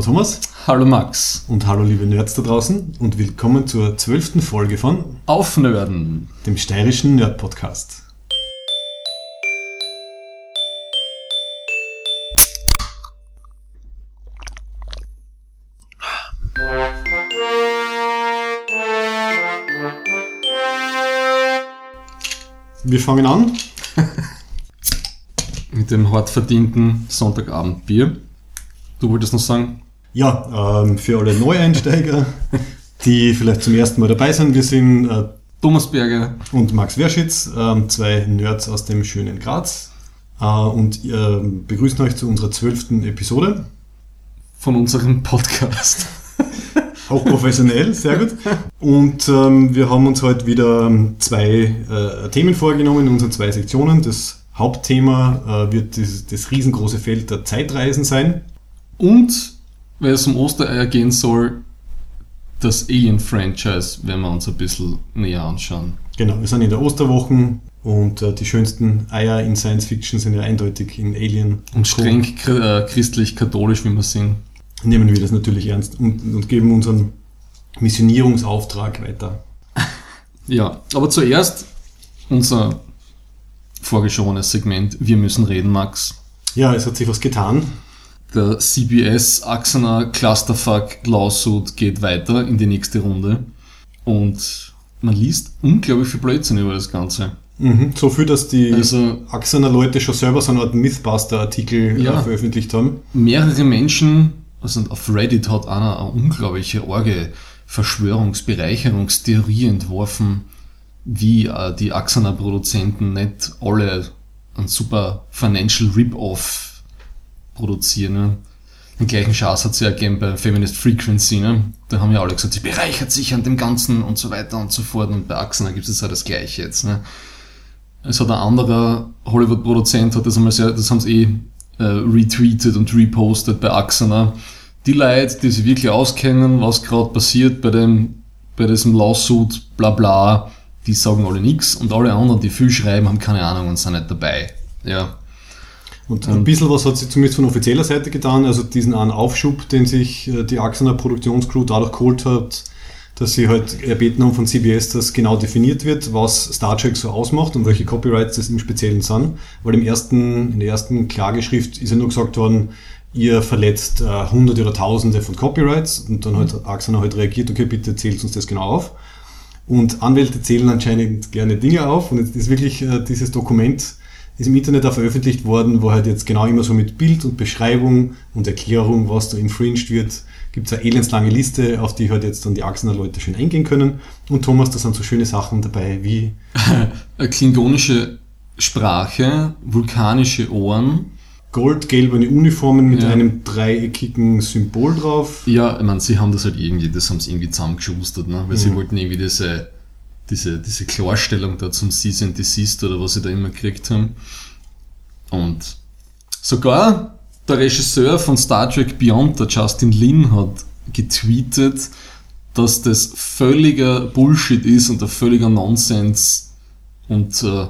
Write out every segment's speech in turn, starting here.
Hallo Thomas. Hallo Max. Und hallo liebe Nerds da draußen und willkommen zur zwölften Folge von Aufnörden, dem steirischen Nerd-Podcast. Wir fangen an. Mit dem hart verdienten Sonntagabendbier. Du wolltest noch sagen? Ja, ähm, für alle Neueinsteiger, die vielleicht zum ersten Mal dabei sind, wir sind äh, Thomas Berger und Max Werschitz, ähm, zwei Nerds aus dem schönen Graz. Äh, und äh, begrüßen euch zu unserer zwölften Episode. Von unserem Podcast. Auch professionell, sehr gut. Und ähm, wir haben uns heute wieder ähm, zwei äh, Themen vorgenommen in unseren zwei Sektionen. Das Hauptthema äh, wird das, das riesengroße Feld der Zeitreisen sein. Und, weil es um Ostereier gehen soll, das Alien-Franchise werden wir uns ein bisschen näher anschauen. Genau, wir sind in der Osterwoche und äh, die schönsten Eier in Science Fiction sind ja eindeutig in Alien. Und streng äh, christlich-katholisch, wie wir sind. Nehmen wir das natürlich ernst und, und geben unseren Missionierungsauftrag weiter. Ja, aber zuerst unser vorgeschobenes Segment Wir müssen reden, Max. Ja, es hat sich was getan. Der CBS Axana Clusterfuck Lawsuit geht weiter in die nächste Runde. Und man liest unglaublich viel Blödsinn über das Ganze. Mhm, so viel, dass die Also- Axaner-Leute schon selber so eine Art Mythbuster-Artikel Ja. äh, veröffentlicht haben. Mehrere Menschen, also auf Reddit hat einer eine unglaubliche Orge Verschwörungsbereicherungstheorie entworfen, wie äh, die Axana Produzenten nicht alle ein super Financial Rip-Off produzieren. Ne? Den gleichen Schatz hat es ja gegeben bei Feminist Frequency. Ne? Da haben ja alle gesagt, sie bereichert sich an dem Ganzen und so weiter und so fort. Und bei Axana gibt es ja das Gleiche jetzt. Ne? Es hat ein anderer Hollywood-Produzent, hat das einmal sehr, das haben sie eh äh, retweetet und repostet bei Axana. Die Leute, die sich wirklich auskennen, was gerade passiert bei dem, bei diesem Lawsuit, bla bla, die sagen alle nichts und alle anderen, die viel schreiben, haben keine Ahnung und sind nicht dabei. Ja. Und ein bisschen was hat sie zumindest von offizieller Seite getan, also diesen einen Aufschub, den sich äh, die Axaner Produktionscrew dadurch geholt hat, dass sie halt erbeten haben von CBS, dass genau definiert wird, was Star Trek so ausmacht und welche Copyrights das im Speziellen sind. Weil im ersten, in der ersten Klageschrift ist ja nur gesagt worden, ihr verletzt äh, hunderte oder tausende von Copyrights und dann hat Axaner halt reagiert, okay, bitte zählt uns das genau auf. Und Anwälte zählen anscheinend gerne Dinge auf und jetzt ist wirklich äh, dieses Dokument ist im Internet auch veröffentlicht worden, wo halt jetzt genau immer so mit Bild und Beschreibung und Erklärung, was da infringed wird, gibt es eine elendslange Liste, auf die halt jetzt dann die Axener Leute schön eingehen können. Und Thomas, da sind so schöne Sachen dabei wie, klingonische Sprache, vulkanische Ohren. goldgelbene Uniformen mit Ja. einem dreieckigen Symbol drauf. Ja, ich meine, sie haben das halt irgendwie, das haben sie irgendwie zusammengeschustert, ne? weil sie Mhm. wollten irgendwie diese, diese, diese Klarstellung da zum Cease and Desist oder was sie da immer gekriegt haben. Und sogar der Regisseur von Star Trek Beyond, der Justin Lin, hat getweetet, dass das völliger Bullshit ist und ein völliger Nonsens und äh,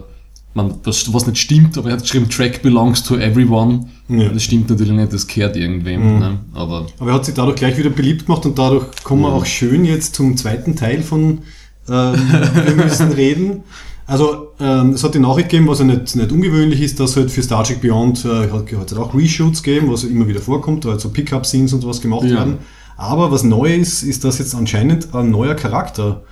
man, was, was nicht stimmt, aber er hat geschrieben, Track belongs to everyone. Ja. Das stimmt natürlich nicht, das gehört irgendwem. Mhm. Ne? Aber Aber er hat sich dadurch gleich wieder beliebt gemacht und dadurch kommen wir Mhm. auch schön jetzt zum zweiten Teil von ähm, Wir müssen reden. Also ähm, es hat die Nachricht gegeben, was ja nicht, nicht ungewöhnlich ist, dass halt für Star Trek Beyond äh, hat hat auch Reshoots gegeben, was immer wieder vorkommt, da halt so Pickup-Scenes und was gemacht Ja. werden. Aber was neu ist, ist, dass jetzt anscheinend ein neuer Charakter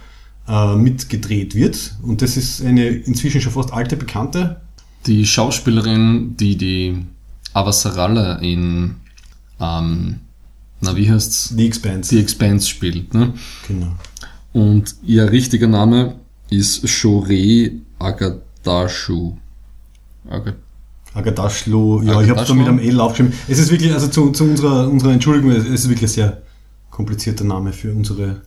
äh, mitgedreht wird. Und das ist eine inzwischen schon fast alte Bekannte. Die Schauspielerin, die die Avasarala in, ähm, na wie heißt's? The Expanse. The Expanse spielt. Ne? Genau. Und ihr richtiger Name ist Shore Agadashu. Aga Agadashlo, ja, ich habe es da mit einem L aufgeschrieben. Es ist wirklich, also zu, zu unserer, unserer Entschuldigung, es ist wirklich ein sehr komplizierter Name für unsere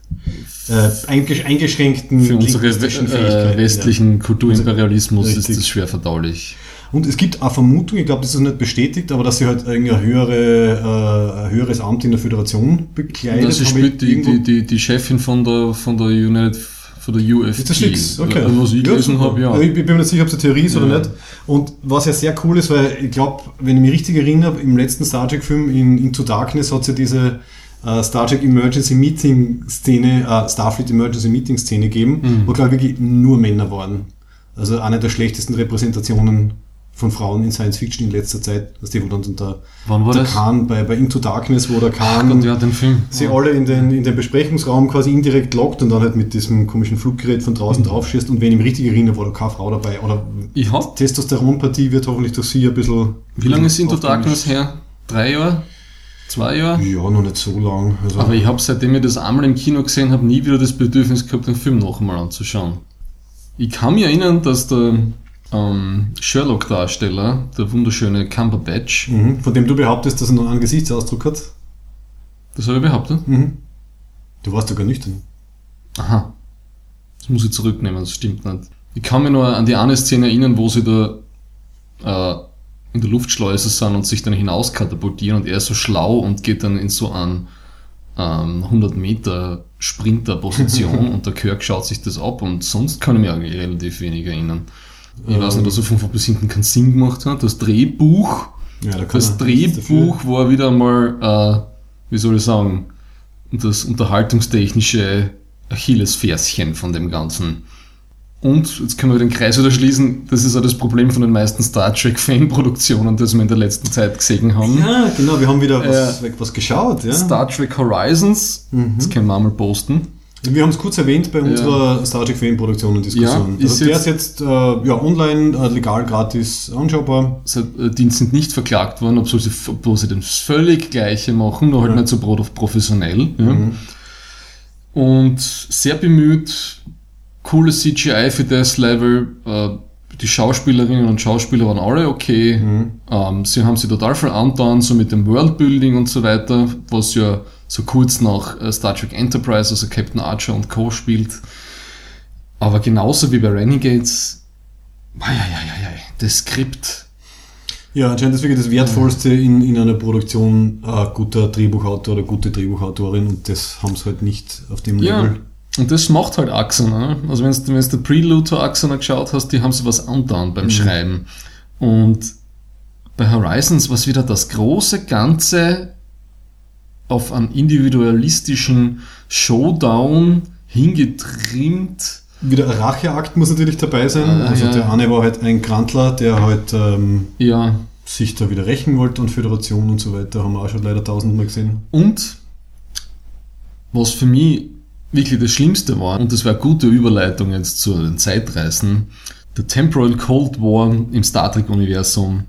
äh, eingesch eingeschränkten Für unsere äh, westlichen Kulturimperialismus ist das schwer verdaulich. Ja. Und es gibt eine Vermutung, ich glaube, das ist nicht bestätigt, aber dass sie halt irgendwie ein, höhere, äh, höheres Amt in der Föderation bekleidet. Das habe spielt die, die, die, die Chefin von der, von der United von der. Ist das fix? Okay. Also, was ich gelesen super. habe, ja. Ich bin mir nicht sicher, ob es eine Theorie ist oder Ja. nicht. Und was ja sehr cool ist, weil ich glaube, wenn ich mich richtig erinnere, im letzten Star Trek-Film in Into Darkness hat es ja diese äh, Star Trek Emergency Meeting Szene, äh, Starfleet Emergency Meeting Szene gegeben, Mhm. wo glaube ich wirklich nur Männer waren. Also eine der schlechtesten Repräsentationen von Frauen in Science Fiction in letzter Zeit. Das die, wo dann der, Wann war der das? Khan bei, bei Into Darkness, wo der Khan Gott, ja, sie ja. alle in den, in den Besprechungsraum quasi indirekt lockt und dann halt mit diesem komischen Fluggerät von Mhm. draußen draufschießt und wenn ich mich richtig erinnere, war da keine Frau dabei. Oder Ich hab, Testosteronpartie wird hoffentlich durch sie ein bisschen. wie lange ist Into. Darkness her? Drei Jahre? Zwei Jahre? Ja, noch nicht so lang. Also, Aber ich habe seitdem ich das einmal im Kino gesehen habe, nie wieder das Bedürfnis gehabt, den Film noch einmal anzuschauen. Ich kann mich erinnern, dass der ähm, Sherlock-Darsteller, der wunderschöne Cumberbatch, mhm. Von dem du behauptest, dass er noch einen Gesichtsausdruck hat. das habe ich behauptet. Mhm. Du warst sogar nüchtern. Aha. Das muss ich zurücknehmen, das stimmt nicht. Ich kann mich nur an die eine Szene erinnern, wo sie da äh, in der Luftschleuse sind und sich dann hinaus katapultieren und er ist so schlau und geht dann in so einen ähm, 100 Meter Sprinter-Position und der Kirk schaut sich das ab und sonst kann ich mich eigentlich relativ wenig erinnern. Ich weiß nicht, dass er von vorn bis hinten keinen Sinn gemacht hat. Das Drehbuch, Ja, da das. Drehbuch war wieder mal, äh, wie soll ich sagen, das unterhaltungstechnische Achillesferschen von dem Ganzen. Und, jetzt können wir den Kreis wieder schließen, das ist auch das Problem von den meisten Star Trek Fanproduktionen, das wir in der letzten Zeit gesehen haben. Ja, genau, wir haben wieder was, was geschaut. Ja. Star Trek Horizons, Mhm. das können wir einmal posten. Wir haben es kurz erwähnt bei unserer Star Trek Fan-Produktion und Diskussion. Ja, ist also der jetzt- ist jetzt äh, ja, online, äh, legal, gratis anschaubar. Also, äh, Die sind nicht verklagt worden, obwohl sie, obwohl sie das völlig Gleiche machen, nur halt Ja. nicht so pro- professionell. Ja. Mhm. Und sehr bemüht, coole CGI für das Level. Äh, die Schauspielerinnen und Schauspieler waren alle okay. Mhm. Ähm, sie haben sich total viel angetan, so mit dem Worldbuilding und so weiter, was ja so kurz nach äh, Star Trek Enterprise, also Captain Archer und Co. spielt. Aber genauso wie bei Renegades, das Skript, Ja, anscheinend ist wirklich das Wertvollste in, in einer Produktion ein guter Drehbuchautor oder gute Drehbuchautorin und das haben sie halt nicht auf dem Ja, Level. und das macht halt Axon. Ne? Also wenn du den Prelude zu Axon geschaut hast, die haben sie was angetan beim Schreiben. Und bei Horizons war wieder das große Ganze auf einen individualistischen Showdown hingetrimmt. Wieder ein Racheakt muss natürlich dabei sein. Ah, also ja. der eine war halt ein Grantler, der halt ähm, Ja, sich da wieder rächen wollte und Föderation und so weiter, haben wir auch schon leider tausendmal gesehen. und was für mich wirklich das Schlimmste war, und das war eine gute Überleitung jetzt zu den Zeitreisen, der Temporal Cold War im Star Trek-Universum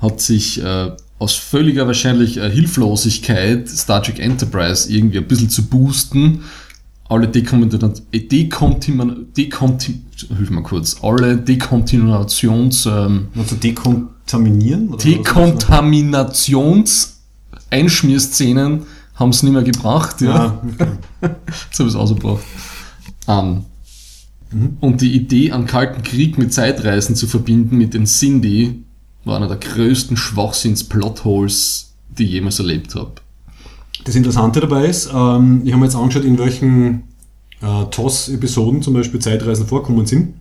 hat sich äh, aus völliger wahrscheinlich äh, Hilflosigkeit Star Trek Enterprise irgendwie ein bisschen zu boosten, alle Dekontinuations, Dekontin, hilf mal kurz, alle Dekontinuations, ähm, Also dekontaminieren? Oder Dekontaminations-Einschmierszenen haben es nicht mehr gebracht. Ja. Ja, okay. Jetzt habe ich es ausgebracht. Ähm, Und die Idee, einen kalten Krieg mit Zeitreisen zu verbinden mit den Cindy, war einer der größten Schwachsinns-Plotholes, die ich jemals erlebt habe. Das Interessante dabei ist, ähm, ich habe mir jetzt angeschaut, in welchen äh, TOS-Episoden zum Beispiel Zeitreisen vorkommen sind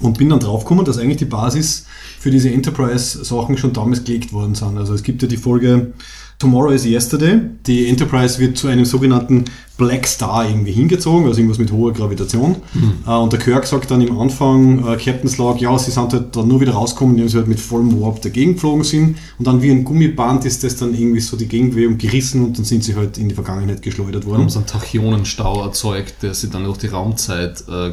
und bin dann draufgekommen, dass eigentlich die Basis für diese Enterprise-Sachen schon damals gelegt worden sind. Also es gibt ja die Folge Tomorrow is Yesterday. Die Enterprise wird zu einem sogenannten Black Star irgendwie hingezogen, also irgendwas mit hoher Gravitation. Äh, und der Kirk sagt dann im Anfang, äh, Captain's Log, ja, sie sind halt dann nur wieder rausgekommen, indem sie halt mit vollem Warp dagegen geflogen sind. Und dann wie ein Gummiband ist das dann irgendwie so die Gegenbewegung gerissen und dann sind sie halt in die Vergangenheit geschleudert worden. haben so einen Tachyonenstau erzeugt, der sie dann durch die Raumzeit äh,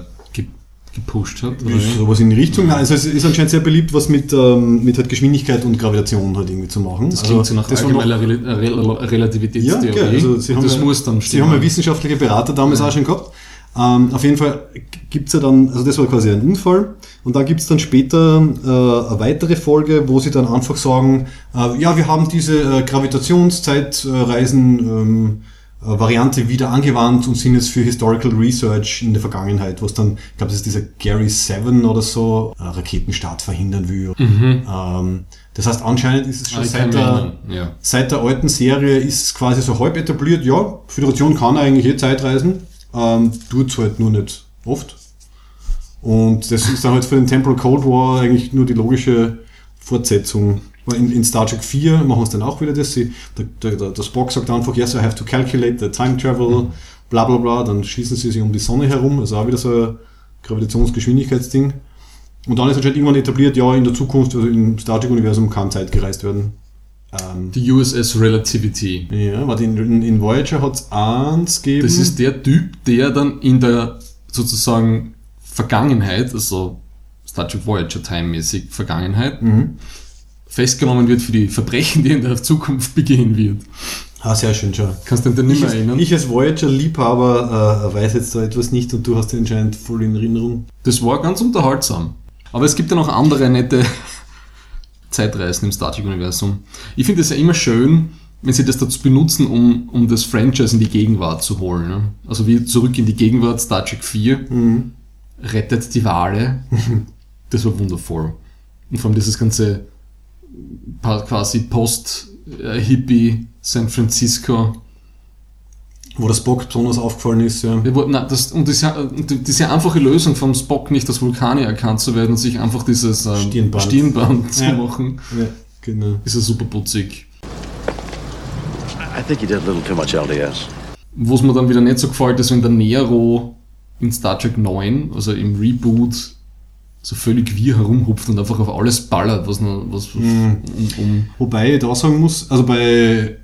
gepusht hat. Oder? Sowas in die Richtung. Nein, Also es ist anscheinend sehr beliebt, was mit, ähm, mit halt Geschwindigkeit und Gravitation halt irgendwie zu machen. Das klingt so nach allgemeiner Rel Rel Ja, Relativitätstheorie. okay, also sie haben das ja, muss dann Sie haben ja wissenschaftliche Berater damals auch schon gehabt. Ähm, auf jeden Fall gibt's ja dann, also das war quasi ein Unfall. Und dann gibt's dann später äh, eine weitere Folge, wo sie dann einfach sagen, äh, ja, wir haben diese äh, Gravitationszeitreisen ähm, äh, Variante wieder angewandt und sind jetzt für Historical Research in der Vergangenheit, was dann, ich glaube, das ist dieser Gary Seven oder so, äh, Raketenstart verhindern will. Ähm, das heißt, anscheinend ist es schon Ah, seit der, ja. Seit der alten Serie ist es quasi so halb etabliert, ja, Föderation kann eigentlich eh Zeitreisen, ähm, tut's halt nur nicht Oft. Und das ist dann halt für den Temporal Cold War eigentlich nur die logische Fortsetzung. In, in Star Trek 4 machen es dann auch wieder das. Sie, der, der, der Spock sagt einfach, yes, I have to calculate the time travel, bla bla bla. Dann schießen sie sich um die Sonne herum. Also auch wieder so ein Gravitationsgeschwindigkeitsding. Und dann ist anscheinend irgendwann etabliert, ja, in der Zukunft, also im Star Trek-Universum kann Zeit gereist werden. Ähm, die USS Relativity. Ja, warte, in, in Voyager hat es eins gegeben. Das ist der Typ, der dann in der sozusagen Vergangenheit, also Star Trek Voyager Time-mäßig Vergangenheit, mhm. Festgenommen wird für die Verbrechen, die in der Zukunft begehen wird. Ah, sehr schön, schon. Kannst du dich nicht mehr erinnern? Ich als Voyager-Liebhaber äh, weiß jetzt da etwas nicht und du hast den anscheinend voll in Erinnerung. Das war ganz unterhaltsam. Aber es gibt ja noch andere nette Zeitreisen im Star Trek-Universum. Ich finde es ja immer schön, wenn sie das dazu benutzen, um, um das Franchise in die Gegenwart zu holen. Ne? Also wie zurück in die Gegenwart, Star Trek 4, mhm. rettet die Wale. das war wundervoll. Und vor allem dieses ganze quasi Post-Hippie San Francisco wo der Spock besonders aufgefallen ist, ja. ja nein, das, und diese, diese einfache Lösung vom Spock nicht als Vulkanier erkannt zu werden und sich einfach dieses ähm, Stirnband, Stirnband zu ja. machen, ja, genau. ist ja super putzig. I think you did a little too much LDS. Was mir dann wieder nicht so gefällt, ist, wenn der Nero in Star Trek 9, also im Reboot, so völlig wie herumhupft und einfach auf alles ballert, was, noch, was mhm. um, um Wobei ich da sagen muss, also bei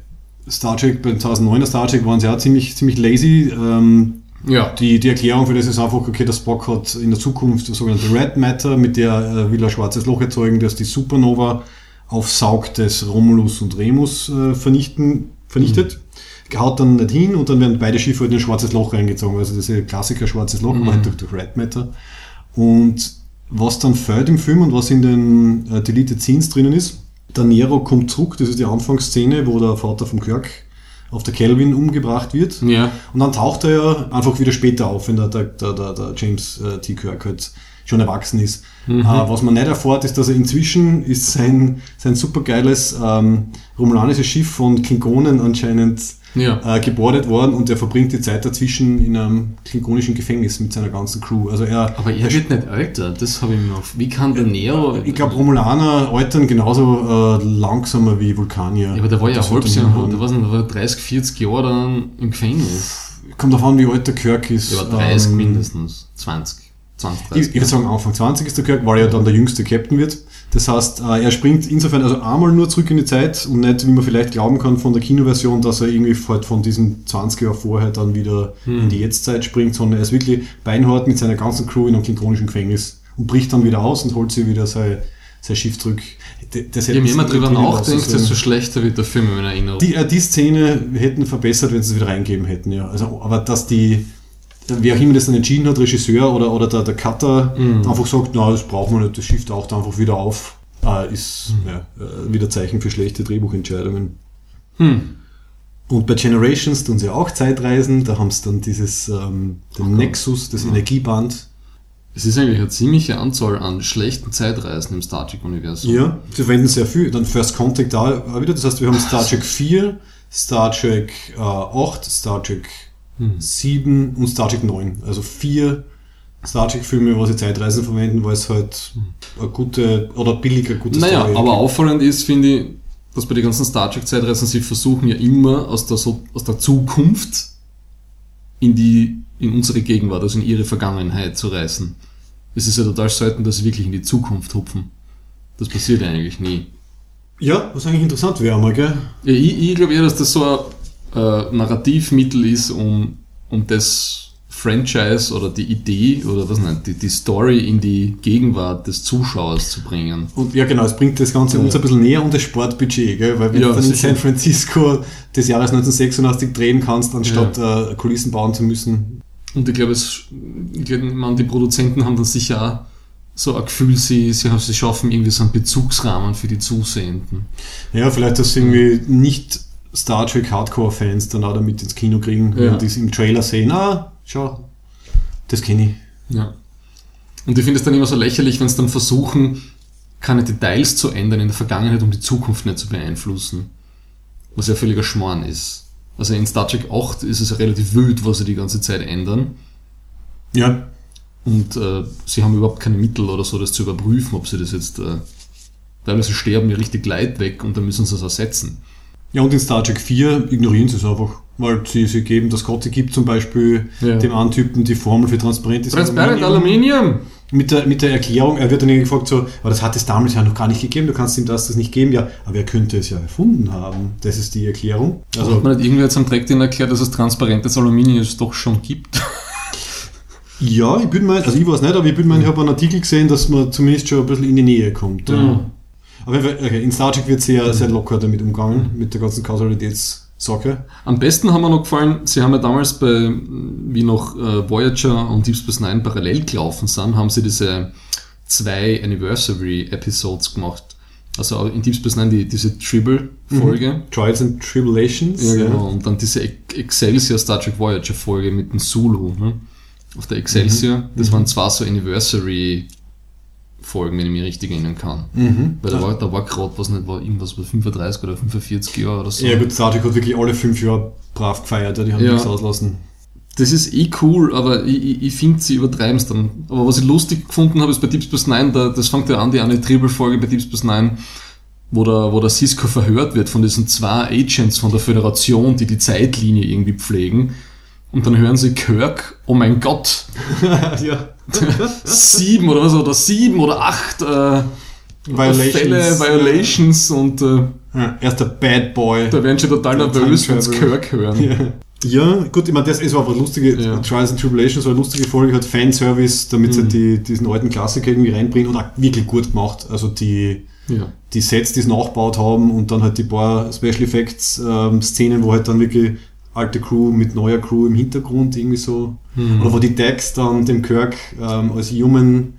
Star Trek, bei 2009er Star Trek waren sie auch ziemlich, ziemlich lazy. Ähm, ja. Die, die Erklärung für das ist einfach, okay, der Spock hat in der Zukunft sogenannte Red Matter, mit der äh, will er schwarzes Loch erzeugen, das die Supernova aufsaugt, das Romulus und Remus äh, vernichten, vernichtet. Mhm. Haut dann nicht hin und dann werden beide Schiffe in ein schwarzes Loch reingezogen. Also das ist ein Klassiker schwarzes Loch, mhm. halt durch, durch Red Matter. Und was dann fehlt im Film und was in den äh, Deleted Scenes drinnen ist, der Nero kommt zurück, das ist die Anfangsszene, wo der Vater von Kirk auf der Kelvin umgebracht wird. Ja. Und dann taucht er ja einfach wieder später auf, wenn der, der, der, der James äh, T. Kirk halt schon erwachsen ist. Mhm. Äh, was man nicht erfährt, ist, dass er inzwischen ist sein, sein supergeiles ähm, romulanisches Schiff von Klingonen anscheinend ja. äh, gebordet worden und er verbringt die Zeit dazwischen in einem klingonischen Gefängnis mit seiner ganzen Crew. Also er, Aber er, er wird nicht älter, das habe ich mir noch. Wie kann der Nero. Ich glaube, Romulaner altern genauso äh, langsamer wie Vulkanier. Ja, aber der war ja halb Jahr, der war, der war 30, 40 Jahre dann im Gefängnis. Kommt davon an, wie alt der Kirk ist. War 30 ähm, mindestens, 20. 20, 30 ich, ich würde sagen, Anfang 20 ist der Kirk, weil er dann der jüngste Captain wird. Das heißt, äh, er springt insofern also einmal nur zurück in die Zeit und nicht, wie man vielleicht glauben kann von der Kinoversion, dass er irgendwie halt von diesen 20 Jahren vorher dann wieder hm. in die Jetztzeit springt, sondern er ist wirklich beinhart mit seiner ganzen Crew in einem klingonischen Gefängnis und bricht dann wieder aus und holt sie wieder sein, sein Schiff zurück. Das Je mehr man drüber nachdenkt, desto schlechter wird der Film in Erinnerung. Die, äh, die Szene hätten verbessert, wenn sie es wieder reingeben hätten, ja. Also, aber dass die, wer auch immer das dann entschieden hat, Regisseur oder, oder der, der Cutter, mhm. einfach sagt, na, das brauchen wir nicht, das Schiff taucht einfach wieder auf, äh, ist mhm. ja, äh, wieder Zeichen für schlechte Drehbuchentscheidungen. Mhm. Und bei Generations tun sie auch Zeitreisen, da haben sie dann dieses, ähm, den oh Nexus, das ja. Energieband. Es ist eigentlich eine ziemliche Anzahl an schlechten Zeitreisen im Star Trek-Universum. Ja, sie verwenden sehr viel. Dann First Contact da wieder, das heißt, wir haben Star Trek 4, Star Trek äh, 8, Star Trek hm. 7 und Star Trek 9. Also vier Star Trek-Filme, wo sie Zeitreisen verwenden, weil es halt hm. eine gute oder billiger gute naja, Story aber auffallend ist, finde ich, dass bei den ganzen Star Trek-Zeitreisen sie versuchen ja immer aus der, so, aus der Zukunft in die in unsere Gegenwart, also in ihre Vergangenheit zu reisen. Es ist ja total selten, dass sie wirklich in die Zukunft hupfen. Das passiert ja eigentlich nie. Ja, was eigentlich interessant wäre mal, gell? Ja, ich, ich glaube eher, dass das so ein äh, Narrativmittel ist, um, um das Franchise oder die Idee oder was nicht, die, die Story in die Gegenwart des Zuschauers zu bringen. Und ja, genau, es bringt das Ganze ja. uns ein bisschen näher und das Sportbudget, gell? weil wenn ja, du dann in San Francisco des Jahres 1986 drehen kannst, anstatt ja. äh, Kulissen bauen zu müssen. Und ich glaube, es, ich glaube, man, die Produzenten haben dann sicher auch so ein Gefühl, sie, sie, sie schaffen irgendwie so einen Bezugsrahmen für die Zusehenden. Ja, vielleicht, dass sie irgendwie nicht Star Trek Hardcore-Fans dann auch damit ins Kino kriegen, ja. wenn die es im Trailer sehen, ah, schau, das kenne ich. Ja. Und ich finde es dann immer so lächerlich, wenn es dann versuchen, keine Details zu ändern in der Vergangenheit, um die Zukunft nicht zu beeinflussen. Was ja völliger Schmarrn ist. Also in Star Trek 8 ist es ja relativ wild, was sie die ganze Zeit ändern. Ja. Und äh, sie haben überhaupt keine Mittel oder so, das zu überprüfen, ob sie das jetzt. Äh, teilweise sterben die richtig Leid weg und dann müssen sie es ersetzen. Ja, und in Star Trek 4 ignorieren sie es einfach, weil sie, sie geben, das Gott, sie gibt zum Beispiel Ja. dem Antypen die Formel für transparentes Transparent Aluminium! Mit der, mit der Erklärung, er wird dann irgendwie gefragt, so, aber das hat es damals ja noch gar nicht gegeben, du kannst ihm das, das nicht geben. Ja, aber er könnte es ja erfunden haben. Das ist die Erklärung. Also, hat man nicht irgendwie jetzt am Dreck den erklärt, dass es transparentes Aluminium es doch schon gibt? ja, ich bin mal, also ich weiß nicht, aber ich bin mal, ich habe einen Artikel gesehen, dass man zumindest schon ein bisschen in die Nähe kommt. Ja. Aber okay, in Star Trek wird sehr, sehr locker damit umgegangen, mit der ganzen Kausalitätssache. Am besten haben mir noch gefallen, sie haben ja damals bei, wie noch äh, Voyager und Deep Space Nine parallel gelaufen sind, haben sie diese zwei Anniversary Episodes gemacht. Also in Deep Space Nine die, diese Tribble-Folge. Trials and Tribulations. Ja, genau. Und dann diese Ex- Excelsior Star Trek Voyager Folge mit dem Zulu, ne? Auf der Excelsior. Das waren zwar so Anniversary Folgen, wenn ich mich richtig erinnern kann. Mhm. Weil da war, da war gerade, was nicht, war irgendwas bei 35 oder 45 Jahre oder so. Ja gut, Star Trek hat wirklich alle fünf Jahre brav gefeiert, ja, die haben Ja. nichts auslassen. Das ist eh cool, aber ich, ich, ich finde, sie übertreiben es dann. Aber was ich lustig gefunden habe, ist bei Deep Space Nine, da, das fängt ja an, die eine Triple-Folge bei Deep Space Nine, wo der, wo der Cisco verhört wird von diesen zwei Agents von der Föderation, die die Zeitlinie irgendwie pflegen. Und dann hören sie Kirk, oh mein Gott, ja. Sieben oder was, oder sieben oder acht äh, Violations. Fälle, Violations und äh, Ja, er ist der Bad Boy. da werden sie total nervös, wenn sie. Kirk hören. Ja. Ja, gut, ich meine, das ist aber eine lustige, Ja. Trials and Tribulations war eine lustige Folge, hat Fanservice, damit sie die, diesen alten Klassiker irgendwie reinbringen und auch wirklich gut gemacht. Also die, Ja. die Sets, die sie nachgebaut haben und dann halt die paar Special Effects ähm, Szenen, wo halt dann wirklich alte Crew mit neuer Crew im Hintergrund irgendwie so, Mhm. oder wo die Dax dann dem Kirk ähm, als Human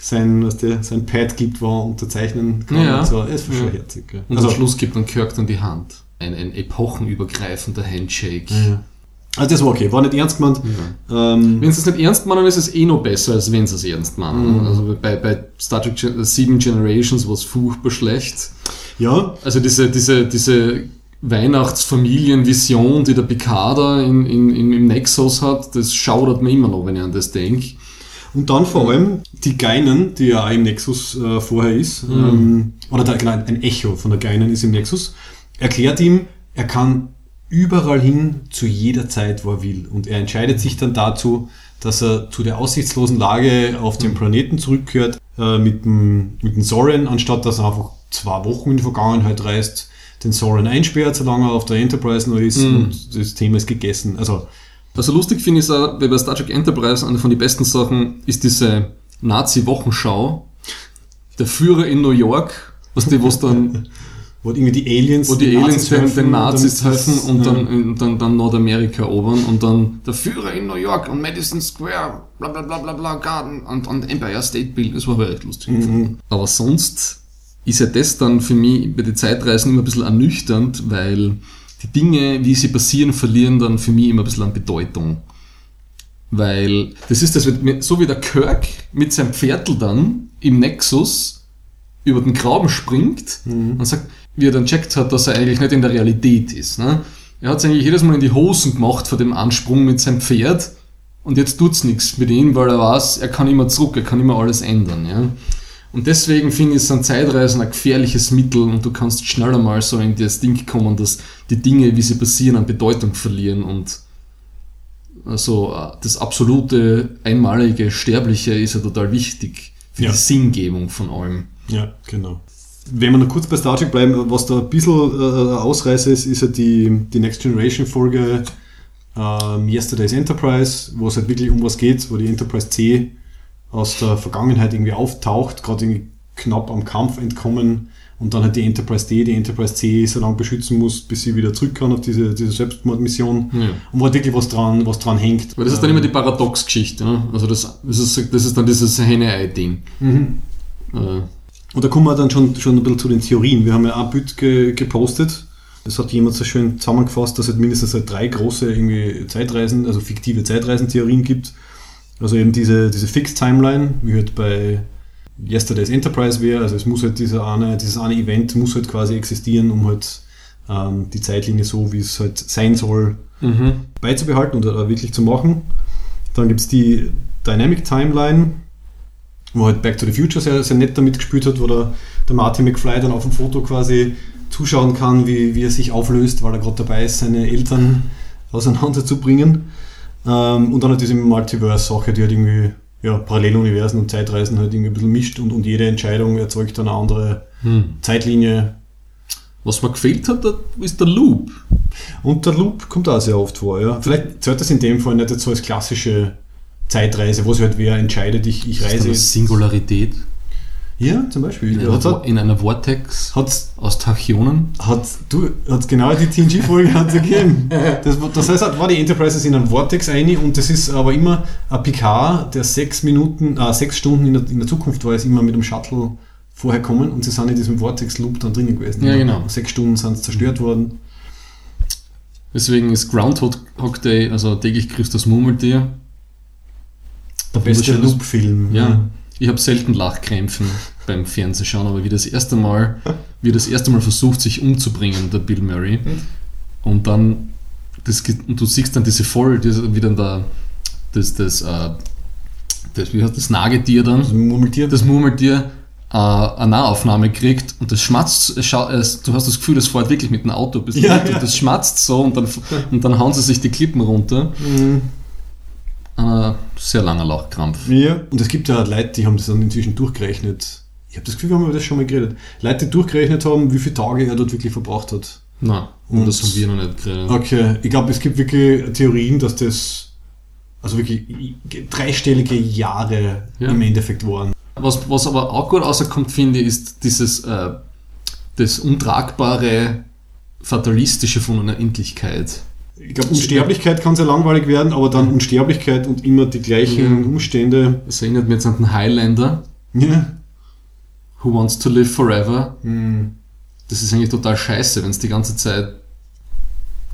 sein, was der, sein Pad gibt, wo er unterzeichnen kann Ja. und so. Das war schon Ja. herzig. Ja. Und am Schluss gibt dann Kirk dann die Hand. Ein, ein epochenübergreifender Handshake. ja. also das war okay, war nicht ernst gemeint. Ähm, Wenn sie es nicht ernst meinen, ist es eh noch besser, als wenn sie es ernst meinen. Mhm. Also bei, bei Star Trek Gen- Seven Generations war es furchtbar schlecht. ja, Also diese, diese, diese Weihnachtsfamilienvision, die der Picarda in, in, in, im Nexus hat, das schaudert mir immer noch, wenn ich an das denke. Und dann vor allem die Geinen, die ja auch im Nexus äh, vorher ist, Mhm. ähm, oder da, genau, ein Echo von der Geinen ist im Nexus, erklärt ihm, er kann überall hin zu jeder Zeit, wo er will. Und er entscheidet sich dann dazu, dass er zu der aussichtslosen Lage auf Mhm. dem Planeten zurückkehrt äh, mit, dem, mit dem Soren, anstatt dass er einfach zwei Wochen in die Vergangenheit reist, den Soren einsperrt, solange er auf der Enterprise noch ist Mhm. und das Thema ist gegessen. Also Also lustig finde ich es auch, weil bei Star Trek Enterprise eine von den besten Sachen ist diese Nazi-Wochenschau. Der Führer in New York, was die, was dann, wo irgendwie die Aliens, wo die den Aliens helfen den Nazis helfen und dann, und dann, dann Nordamerika erobern und dann der Führer in New York und Madison Square, bla bla bla bla bla, Garden und, und Empire State Building, das war aber echt lustig. Mhm. Aber sonst ist ja das dann für mich bei den Zeitreisen immer ein bisschen ernüchternd, weil die Dinge, wie sie passieren, verlieren dann für mich immer ein bisschen an Bedeutung. Weil das ist das, so wie der Kirk mit seinem Pferdl dann im Nexus über den Graben springt und sagt, wie er dann checkt hat, dass er eigentlich nicht in der Realität ist. Ne? Er hat es eigentlich jedes Mal in die Hosen gemacht vor dem Ansprung mit seinem Pferd und jetzt tut's nichts mit ihm, weil er weiß, er kann immer zurück, er kann immer alles ändern. Ja? Und deswegen finde ich, sind Zeitreisen ein gefährliches Mittel und du kannst schneller mal so in das Ding kommen, dass die Dinge, wie sie passieren, an Bedeutung verlieren und also das absolute, einmalige, sterbliche ist ja total wichtig für Ja. die Sinngebung von allem. Ja, genau. Wenn wir noch kurz bei Star Trek bleiben, was da ein bisschen äh, Ausreißer ist, ist ja die, die Next Generation Folge ähm, Yesterday's Enterprise, wo es halt wirklich um was geht, wo die Enterprise C aus der Vergangenheit irgendwie auftaucht, gerade irgendwie knapp am Kampf entkommen und dann halt die Enterprise D, die Enterprise C so lange beschützen muss, bis sie wieder zurück kann auf diese, diese Selbstmordmission. Ja. Und wo halt wirklich was dran, was dran hängt. Weil das ist dann immer die Paradox-Geschichte. Ne? Also das, das, ist, das ist dann dieses Henne-Ei-Ding. Mhm. Äh, Und da kommen wir dann schon, schon ein bisschen zu den Theorien. Wir haben ja ein Bild ge, gepostet. Das hat jemand so schön zusammengefasst, dass es mindestens halt drei große irgendwie Zeitreisen, also fiktive Zeitreisentheorien gibt. Also eben diese, diese Fixed Timeline, wie halt bei Yesterday's Enterprise wäre. Also es muss halt dieser eine, dieses eine Event muss halt quasi existieren, um halt ähm, die Zeitlinie so, wie es halt sein soll, mhm. beizubehalten oder wirklich zu machen. Dann gibt es die Dynamic Timeline, wo halt Back to the Future sehr, sehr nett damit gespielt hat, wo der, der Martin McFly dann auf dem Foto quasi zuschauen kann, wie, wie er sich auflöst, weil er gerade dabei ist, seine Eltern auseinanderzubringen. Ähm, und dann halt diese Multiverse-Sache, die halt irgendwie ja, Paralleluniversen und Zeitreisen halt irgendwie ein bisschen mischt und, und jede Entscheidung erzeugt dann eine andere hm. Zeitlinie. Was mir gefehlt hat, ist der Loop. Und der Loop kommt auch sehr oft vor, ja. Vielleicht zählt das in dem Fall nicht jetzt so als klassische Zeitreise, wo sich halt wer entscheidet, ich, ich reise. Ist Singularität. Ja, zum Beispiel. In, hat, einer, in einer Vortex hat's, aus Tachyonen. Hat du hat's genau die TNG-Folge gegeben. Das, das heißt, war die Enterprise in einem Vortex eine und das ist aber immer ein Picard, der sechs Minuten, äh, sechs Stunden in der, in der Zukunft war, ist immer mit dem Shuttle vorher kommen und sie sind in diesem Vortex-Loop dann drinnen gewesen. Ja, genau. Sechs Stunden sind sie zerstört worden. Deswegen ist Groundhog Day, also täglich grüßt das Murmeltier. Der beste Loop-Film. Ja. ja. Ich habe selten Lachkrämpfen beim Fernsehschauen, aber wie das erste Mal, wie das erste Mal versucht, sich umzubringen, der Bill Murray. Und dann, das, und du siehst dann diese Voll, wie dann da, das, das, äh, das, wie heißt das Nagetier dann? Das Murmeltier. Das Murmeltier äh, eine Nahaufnahme kriegt und das schmatzt, du hast das Gefühl, das fährt wirklich mit dem Auto bis ja, ja. und das schmatzt so und dann, und dann hauen sie sich die Klippen runter. Mhm. Ein sehr langer Lachkrampf. Ja, und es gibt ja Leute, die haben das dann inzwischen durchgerechnet. Ich habe das Gefühl, wir haben über das schon mal geredet. Leute, die durchgerechnet haben, wie viele Tage er dort wirklich verbracht hat. Nein, und das haben wir noch nicht geredet. Okay, ich glaube, es gibt wirklich Theorien, dass das also wirklich dreistellige Jahre ja. im Endeffekt waren. Was, was aber auch gut rauskommt, finde ich, ist dieses äh, das untragbare, fatalistische von einer Endlichkeit. Ich glaube, Unsterblichkeit kann sehr langweilig werden, aber dann Unsterblichkeit und immer die gleichen mhm. Umstände. Das erinnert mich jetzt an den Highlander. Ja. Who wants to live forever? Mhm. Das ist eigentlich total scheiße, wenn es die ganze Zeit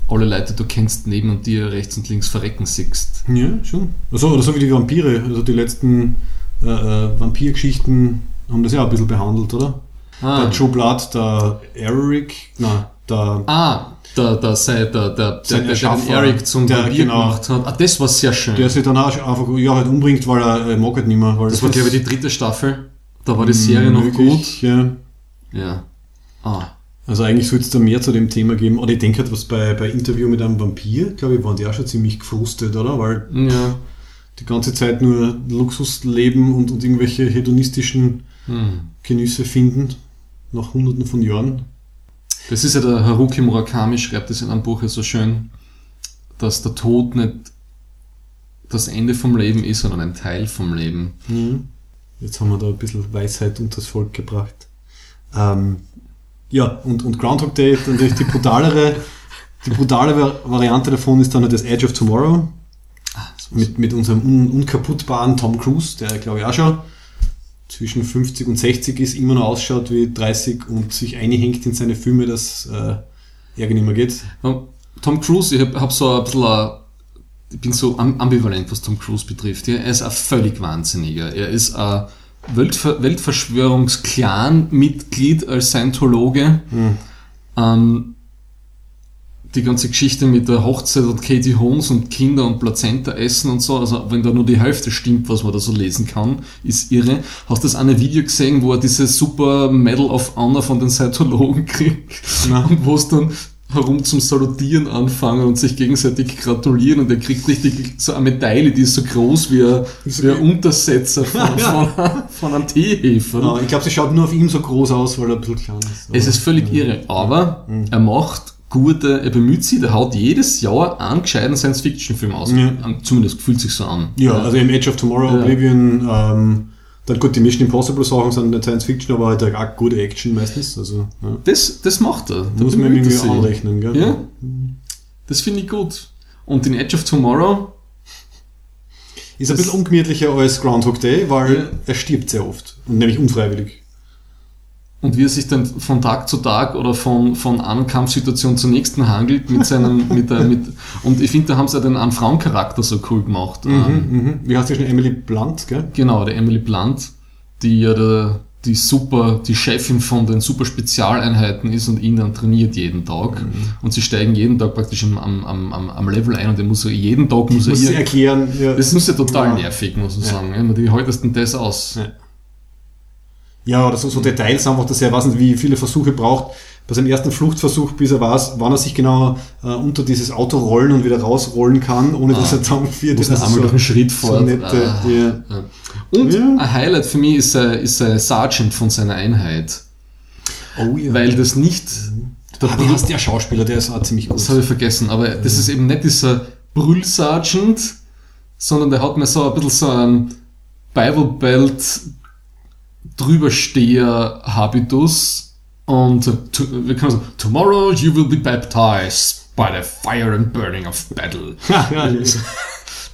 alle Leute, du kennst, neben und dir rechts und links verrecken siehst. Ja, schon. Also, oder so wie die Vampire. Also die letzten äh, äh, Vampirgeschichten haben das ja ein bisschen behandelt, oder? Ah. Der Joe Blood, der Eric, na, der. Ah, der, der, der, der, der, der, der den Eric zum der, Vampir genau, gemacht hat. Ah, das war sehr schön. Der sich dann auch einfach ja, halt umbringt, weil er äh, mag halt nicht mehr. Das, das war, glaube ich, die dritte Staffel. Da war die Serie noch gut. Ja. Ja. Ah. Also eigentlich sollte es da mehr zu dem Thema geben. Oder ich denke halt, was bei, bei Interview mit einem Vampir, glaube ich, waren die auch schon ziemlich gefrustet, oder? Weil ja die ganze Zeit nur Luxus leben und, und irgendwelche hedonistischen hm. Genüsse finden, nach hunderten von Jahren. Das ist ja der Haruki Murakami, schreibt das in einem Buch ja so schön, dass der Tod nicht das Ende vom Leben ist, sondern ein Teil vom Leben. Mhm. Jetzt haben wir da ein bisschen Weisheit unter das Volk gebracht. Ähm, ja, und, und Groundhog Day, natürlich die brutalere, die brutale Variante davon ist dann das Edge of Tomorrow mit, mit unserem un, unkaputtbaren Tom Cruise, der glaube ich auch schon zwischen 50 und 60 ist, immer noch ausschaut wie 30 und sich einhängt in seine Filme, dass äh, Ärger nicht mehr geht. Tom Cruise, ich habe hab so ein bisschen, bin so ambivalent, was Tom Cruise betrifft. Er ist ein völlig Wahnsinniger. Er ist ein Weltver Weltverschwörungs-Clan-Mitglied als Scientologe. Hm. Ähm, die ganze Geschichte mit der Hochzeit und Katie Holmes und Kinder und Plazenta essen und so, also wenn da nur die Hälfte stimmt, was man da so lesen kann, ist irre. Hast du das eine Video gesehen, wo er diese super Medal of Honor von den Scientologen kriegt? Nein. Und wo es dann herum zum Salutieren anfangen und sich gegenseitig gratulieren und er kriegt richtig so eine Medaille, die ist so groß wie ein, wie ein Untersetzer von, von, von einem Teehefer. Ja, ich glaube, sie schaut nur auf ihn so groß aus, weil er ein bisschen klein ist. Es ist völlig irre, aber mhm. er macht gute, er bemüht sich, der haut jedes Jahr einen gescheiten Science-Fiction-Film aus. Ja. Zumindest fühlt sich so an. Ja, also im Age of Tomorrow, ja. Oblivion, ähm, dann gut, die Mission Impossible Sachen sind nicht Science Fiction, aber halt auch gute Action meistens. Also, ja. das, das macht er. Da muss man irgendwie anrechnen, gell? Ja. Das finde ich gut. Und in Edge of Tomorrow ist ein bisschen ungemütlicher als Groundhog Day, weil ja. er stirbt sehr oft. Und nämlich unfreiwillig. Und wie er sich dann von Tag zu Tag oder von, von einer Kampfsituation zur nächsten hangelt mit seinem, mit der, mit, und ich finde, da haben sie ja den einen Frauencharakter so cool gemacht. Mhm, ähm, mhm. Wie heißt die schon? Emily Blunt, gell? Genau, der Emily Blunt, die ja der, die super, die Chefin von den super Spezialeinheiten ist und ihn dann trainiert jeden Tag. Mhm. Und sie steigen jeden Tag praktisch am, am, am, am Level ein und er muss jeden Tag muss er muss ihr erklären. Ja. Das muss ja total ja. nervig, muss man ja. sagen. Die haltesten das aus. Ja. Ja, oder so, so Details einfach, dass er weiß nicht, wie viele Versuche braucht, bei seinem ersten Fluchtversuch, bis er weiß, wann er sich genau äh, unter dieses Auto rollen und wieder rausrollen kann, ohne ah, dass er dann wird. Muss einmal so, einen Schritt fort. So nette, ah. Ja. Und ja. ein Highlight für mich ist, äh, ist ein Sergeant von seiner Einheit. Oh ja. Weil das nicht... Der ah, wie heißt der Schauspieler, der ist auch ziemlich gut. Das habe ich vergessen, aber das ist eben nicht dieser Brüll-Sergeant, sondern der hat mir so ein bisschen so ein Bible Belt Drübersteher-Habitus und to, wir können sagen, tomorrow you will be baptized by the fire and burning of battle.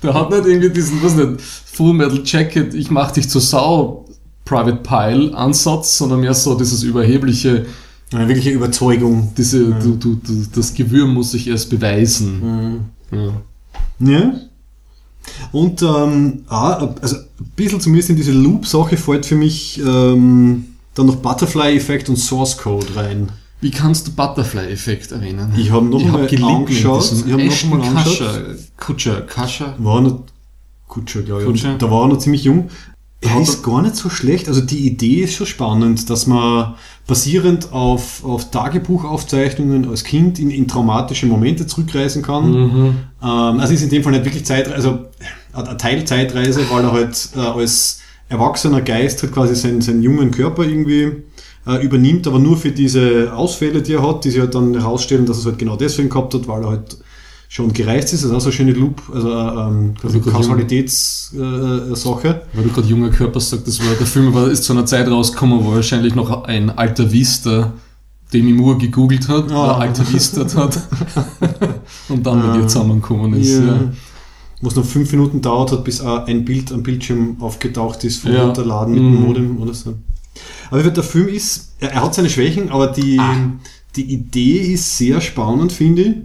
Der hat nicht irgendwie diesen, was nicht, Full Metal Jacket, ich mach dich zur Sau, Private Pile Ansatz, sondern mehr so dieses überhebliche, eine wirkliche Überzeugung. Diese, ja. du, du, du, das Gewürm muss sich erst beweisen. Mhm. Ja. ja. Und ähm, ah, also ein bisschen zumindest in diese Loop-Sache fällt für mich ähm, dann noch Butterfly-Effekt und Source Code rein. Wie kannst du Butterfly-Effekt erwähnen? Ich habe noch ich mal hab angeschaut. Ich habe noch mal angeschaut. Kutscher, Kascher. War noch Kutscher, glaube ich. Kutscher. Da war er noch ziemlich jung. Er ist gar nicht so schlecht. Also die Idee ist schon spannend, dass man basierend auf, auf Tagebuchaufzeichnungen als Kind in, in traumatische Momente zurückreisen kann. Mhm. Ähm, also ist in dem Fall nicht wirklich Zeitreise, also eine Teilzeitreise, weil er halt äh, als erwachsener Geist hat quasi seinen, seinen jungen Körper irgendwie äh, übernimmt, aber nur für diese Ausfälle, die er hat, die sich halt dann herausstellen, dass er es halt genau deswegen gehabt hat, weil er halt schon gereist ist. Das ist auch so eine schöne Loop, also ähm, quasi Kausalitätssache. Äh, weil du gerade junger Körper sagst, das war der Film war, ist zu einer Zeit rausgekommen, wo wahrscheinlich noch ein alter Vista Demi Moore gegoogelt hat, oh. Alter Vista hat und dann mit ihr zusammengekommen ist. Yeah. Ja wo es noch fünf Minuten dauert hat, bis ein Bild am Bildschirm aufgetaucht ist vom ja. Runterladen mit dem mhm. Modem oder so. Aber der Film ist, er, er hat seine Schwächen, aber die, ah. die Idee ist sehr spannend, finde ich.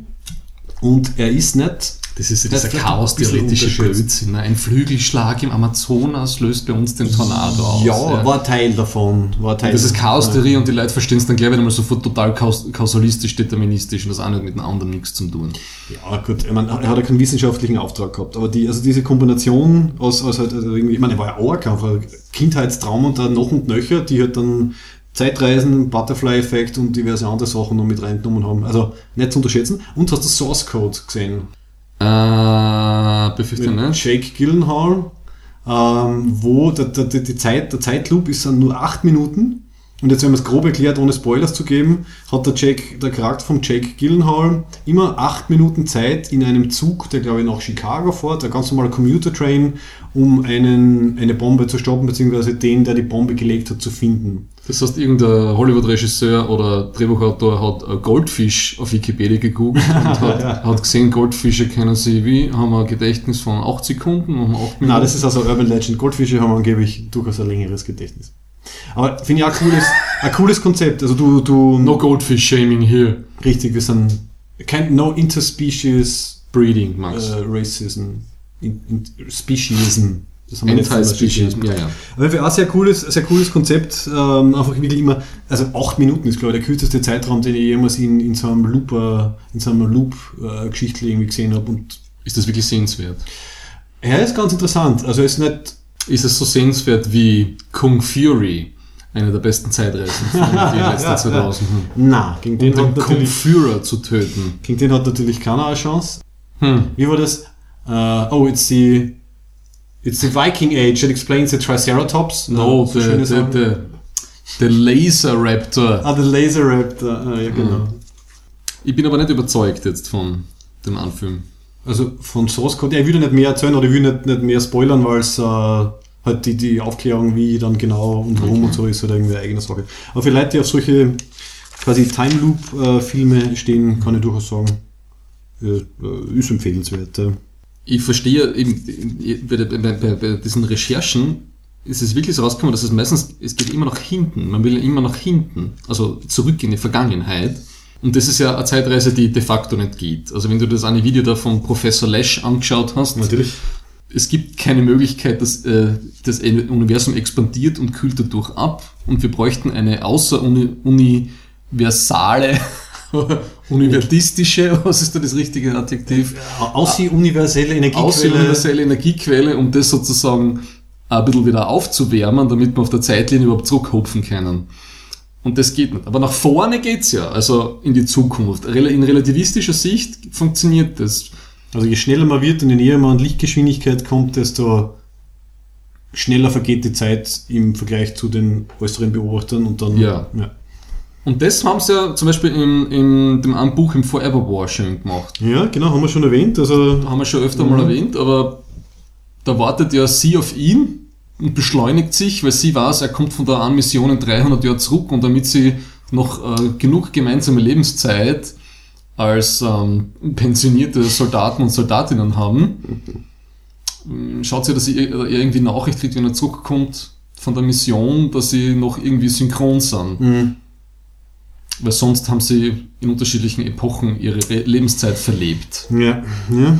Und er ist nicht das ist dieser chaos-theoretische Blödsinn. Ne? Ein Flügelschlag im Amazonas löst bei uns den Tornado aus. Ja, ja. war Teil davon. War Teil das ist Chaos-Theorie ja. und die Leute verstehen es dann gleich wieder mal sofort total kausalistisch, deterministisch und das eine hat mit dem anderen nichts zu tun. Ja, gut, ich meine, er hat ja keinen wissenschaftlichen Auftrag gehabt, aber die, also diese Kombination aus, aus halt also irgendwie, ich meine, er war ja auch ein Kindheitstraum und dann noch und nöcher, die halt dann Zeitreisen, Butterfly-Effekt und diverse andere Sachen noch mit reingenommen haben. Also nicht zu unterschätzen. Und hast du Source Code gesehen? Äh, befürchte nicht. Jake Gyllenhaal, ähm, wo der, der, die Zeit, der Zeitloop ist dann nur acht Minuten. Und jetzt, wenn man es grob erklärt, ohne Spoilers zu geben, hat der, Jake, der Charakter von Jake Gyllenhaal immer acht Minuten Zeit in einem Zug, der glaube ich nach Chicago fährt, der ganz normale Commuter Train, um einen, eine Bombe zu stoppen, beziehungsweise den, der die Bombe gelegt hat, zu finden. Das heißt, irgendein Hollywood-Regisseur oder Drehbuchautor hat Goldfisch auf Wikipedia gegoogelt und hat, ja. hat, gesehen, Goldfische kennen sie wie, haben ein Gedächtnis von 8 Sekunden, haben 8 Minuten. Nein, das ist also Urban Legend. Goldfische haben angeblich durchaus ein längeres Gedächtnis. Aber finde ich auch ein cooles, ein cooles Konzept. Also du, du. No Goldfish Shaming here. Richtig, wir sind kein No Interspecies Breeding, Max. Äh, Racism. In, in, Speciesism. Das haben wir Anti-Species, ja, ja. Aber für ein sehr cooles, sehr cooles Konzept, ähm, einfach wirklich immer, also acht Minuten ist, glaube ich, der kürzeste Zeitraum, den ich jemals in, in so einem Loop, äh, in so einer Loop-Geschichte äh, irgendwie gesehen habe. Und ist das wirklich sehenswert? Ja, ist ganz interessant. Also ist nicht. Ist es so sehenswert wie Kung Fury? Eine der besten Zeitreisen von den letzten 2000. Na, gegen den, den Kung Führer zu töten. Gegen den hat natürlich keiner eine Chance. Hm. Wie war das? Uh, oh, it's the It's the Viking Age that explains the Triceratops. No, so the, the, the, the, Laser Raptor. Ah, der Laser Raptor, ah, ja genau. Ich bin aber nicht überzeugt jetzt von dem Anfilm. Also von Source Code, ja, ich will nicht mehr erzählen oder ich will nicht, nicht mehr spoilern, weil es äh, halt die, die Aufklärung, wie dann genau und warum okay. und so ist, halt irgendwie eine eigene Sache. Aber für Leute, die auf solche quasi Time Loop äh, stehen, kann ich durchaus sagen, äh, ist empfehlenswert ich verstehe eben bei, bei, bei, bei diesen Recherchen ist es wirklich so rausgekommen, dass es meistens, es geht immer nach hinten. Man will immer nach hinten, also zurück in die Vergangenheit. Und das ist ja eine Zeitreise, die de facto nicht geht. Also wenn du das eine Video da von Professor Lesch angeschaut hast, Natürlich. es gibt keine Möglichkeit, dass äh, das Universum expandiert und kühlt dadurch ab und wir bräuchten eine außeruniversale, univertistische, was ist da das richtige Adjektiv? Außer-universelle Energiequelle. Außer-universelle Energiequelle, um das sozusagen ein bisschen wieder aufzuwärmen, damit wir auf der Zeitlinie überhaupt zurückhupfen können. Und das geht nicht. Aber nach vorne geht's ja, also in die Zukunft. In relativistischer Sicht funktioniert das. Also je schneller man wird und je näher man an Lichtgeschwindigkeit kommt, desto schneller vergeht die Zeit im Vergleich zu den äußeren Beobachtern und dann. Ja. ja. Und das haben sie ja zum Beispiel in, in dem einen Buch im Forever War schön gemacht. Ja, genau, haben wir schon erwähnt. Also haben wir schon öfter mhm. mal erwähnt, aber da wartet ja sie auf ihn und beschleunigt sich, weil sie weiß, er kommt von der einen Mission in 300 Jahre zurück und damit sie noch äh, genug gemeinsame Lebenszeit als ähm, pensionierte Soldaten und Soldatinnen haben. Ähm, schaut sie, dass sie irgendwie Nachricht kriegt, wenn er zurückkommt von der Mission, dass sie noch irgendwie synchron sind. Mhm. Weil sonst haben sie in unterschiedlichen Epochen ihre Lebenszeit verlebt. Ja, ja.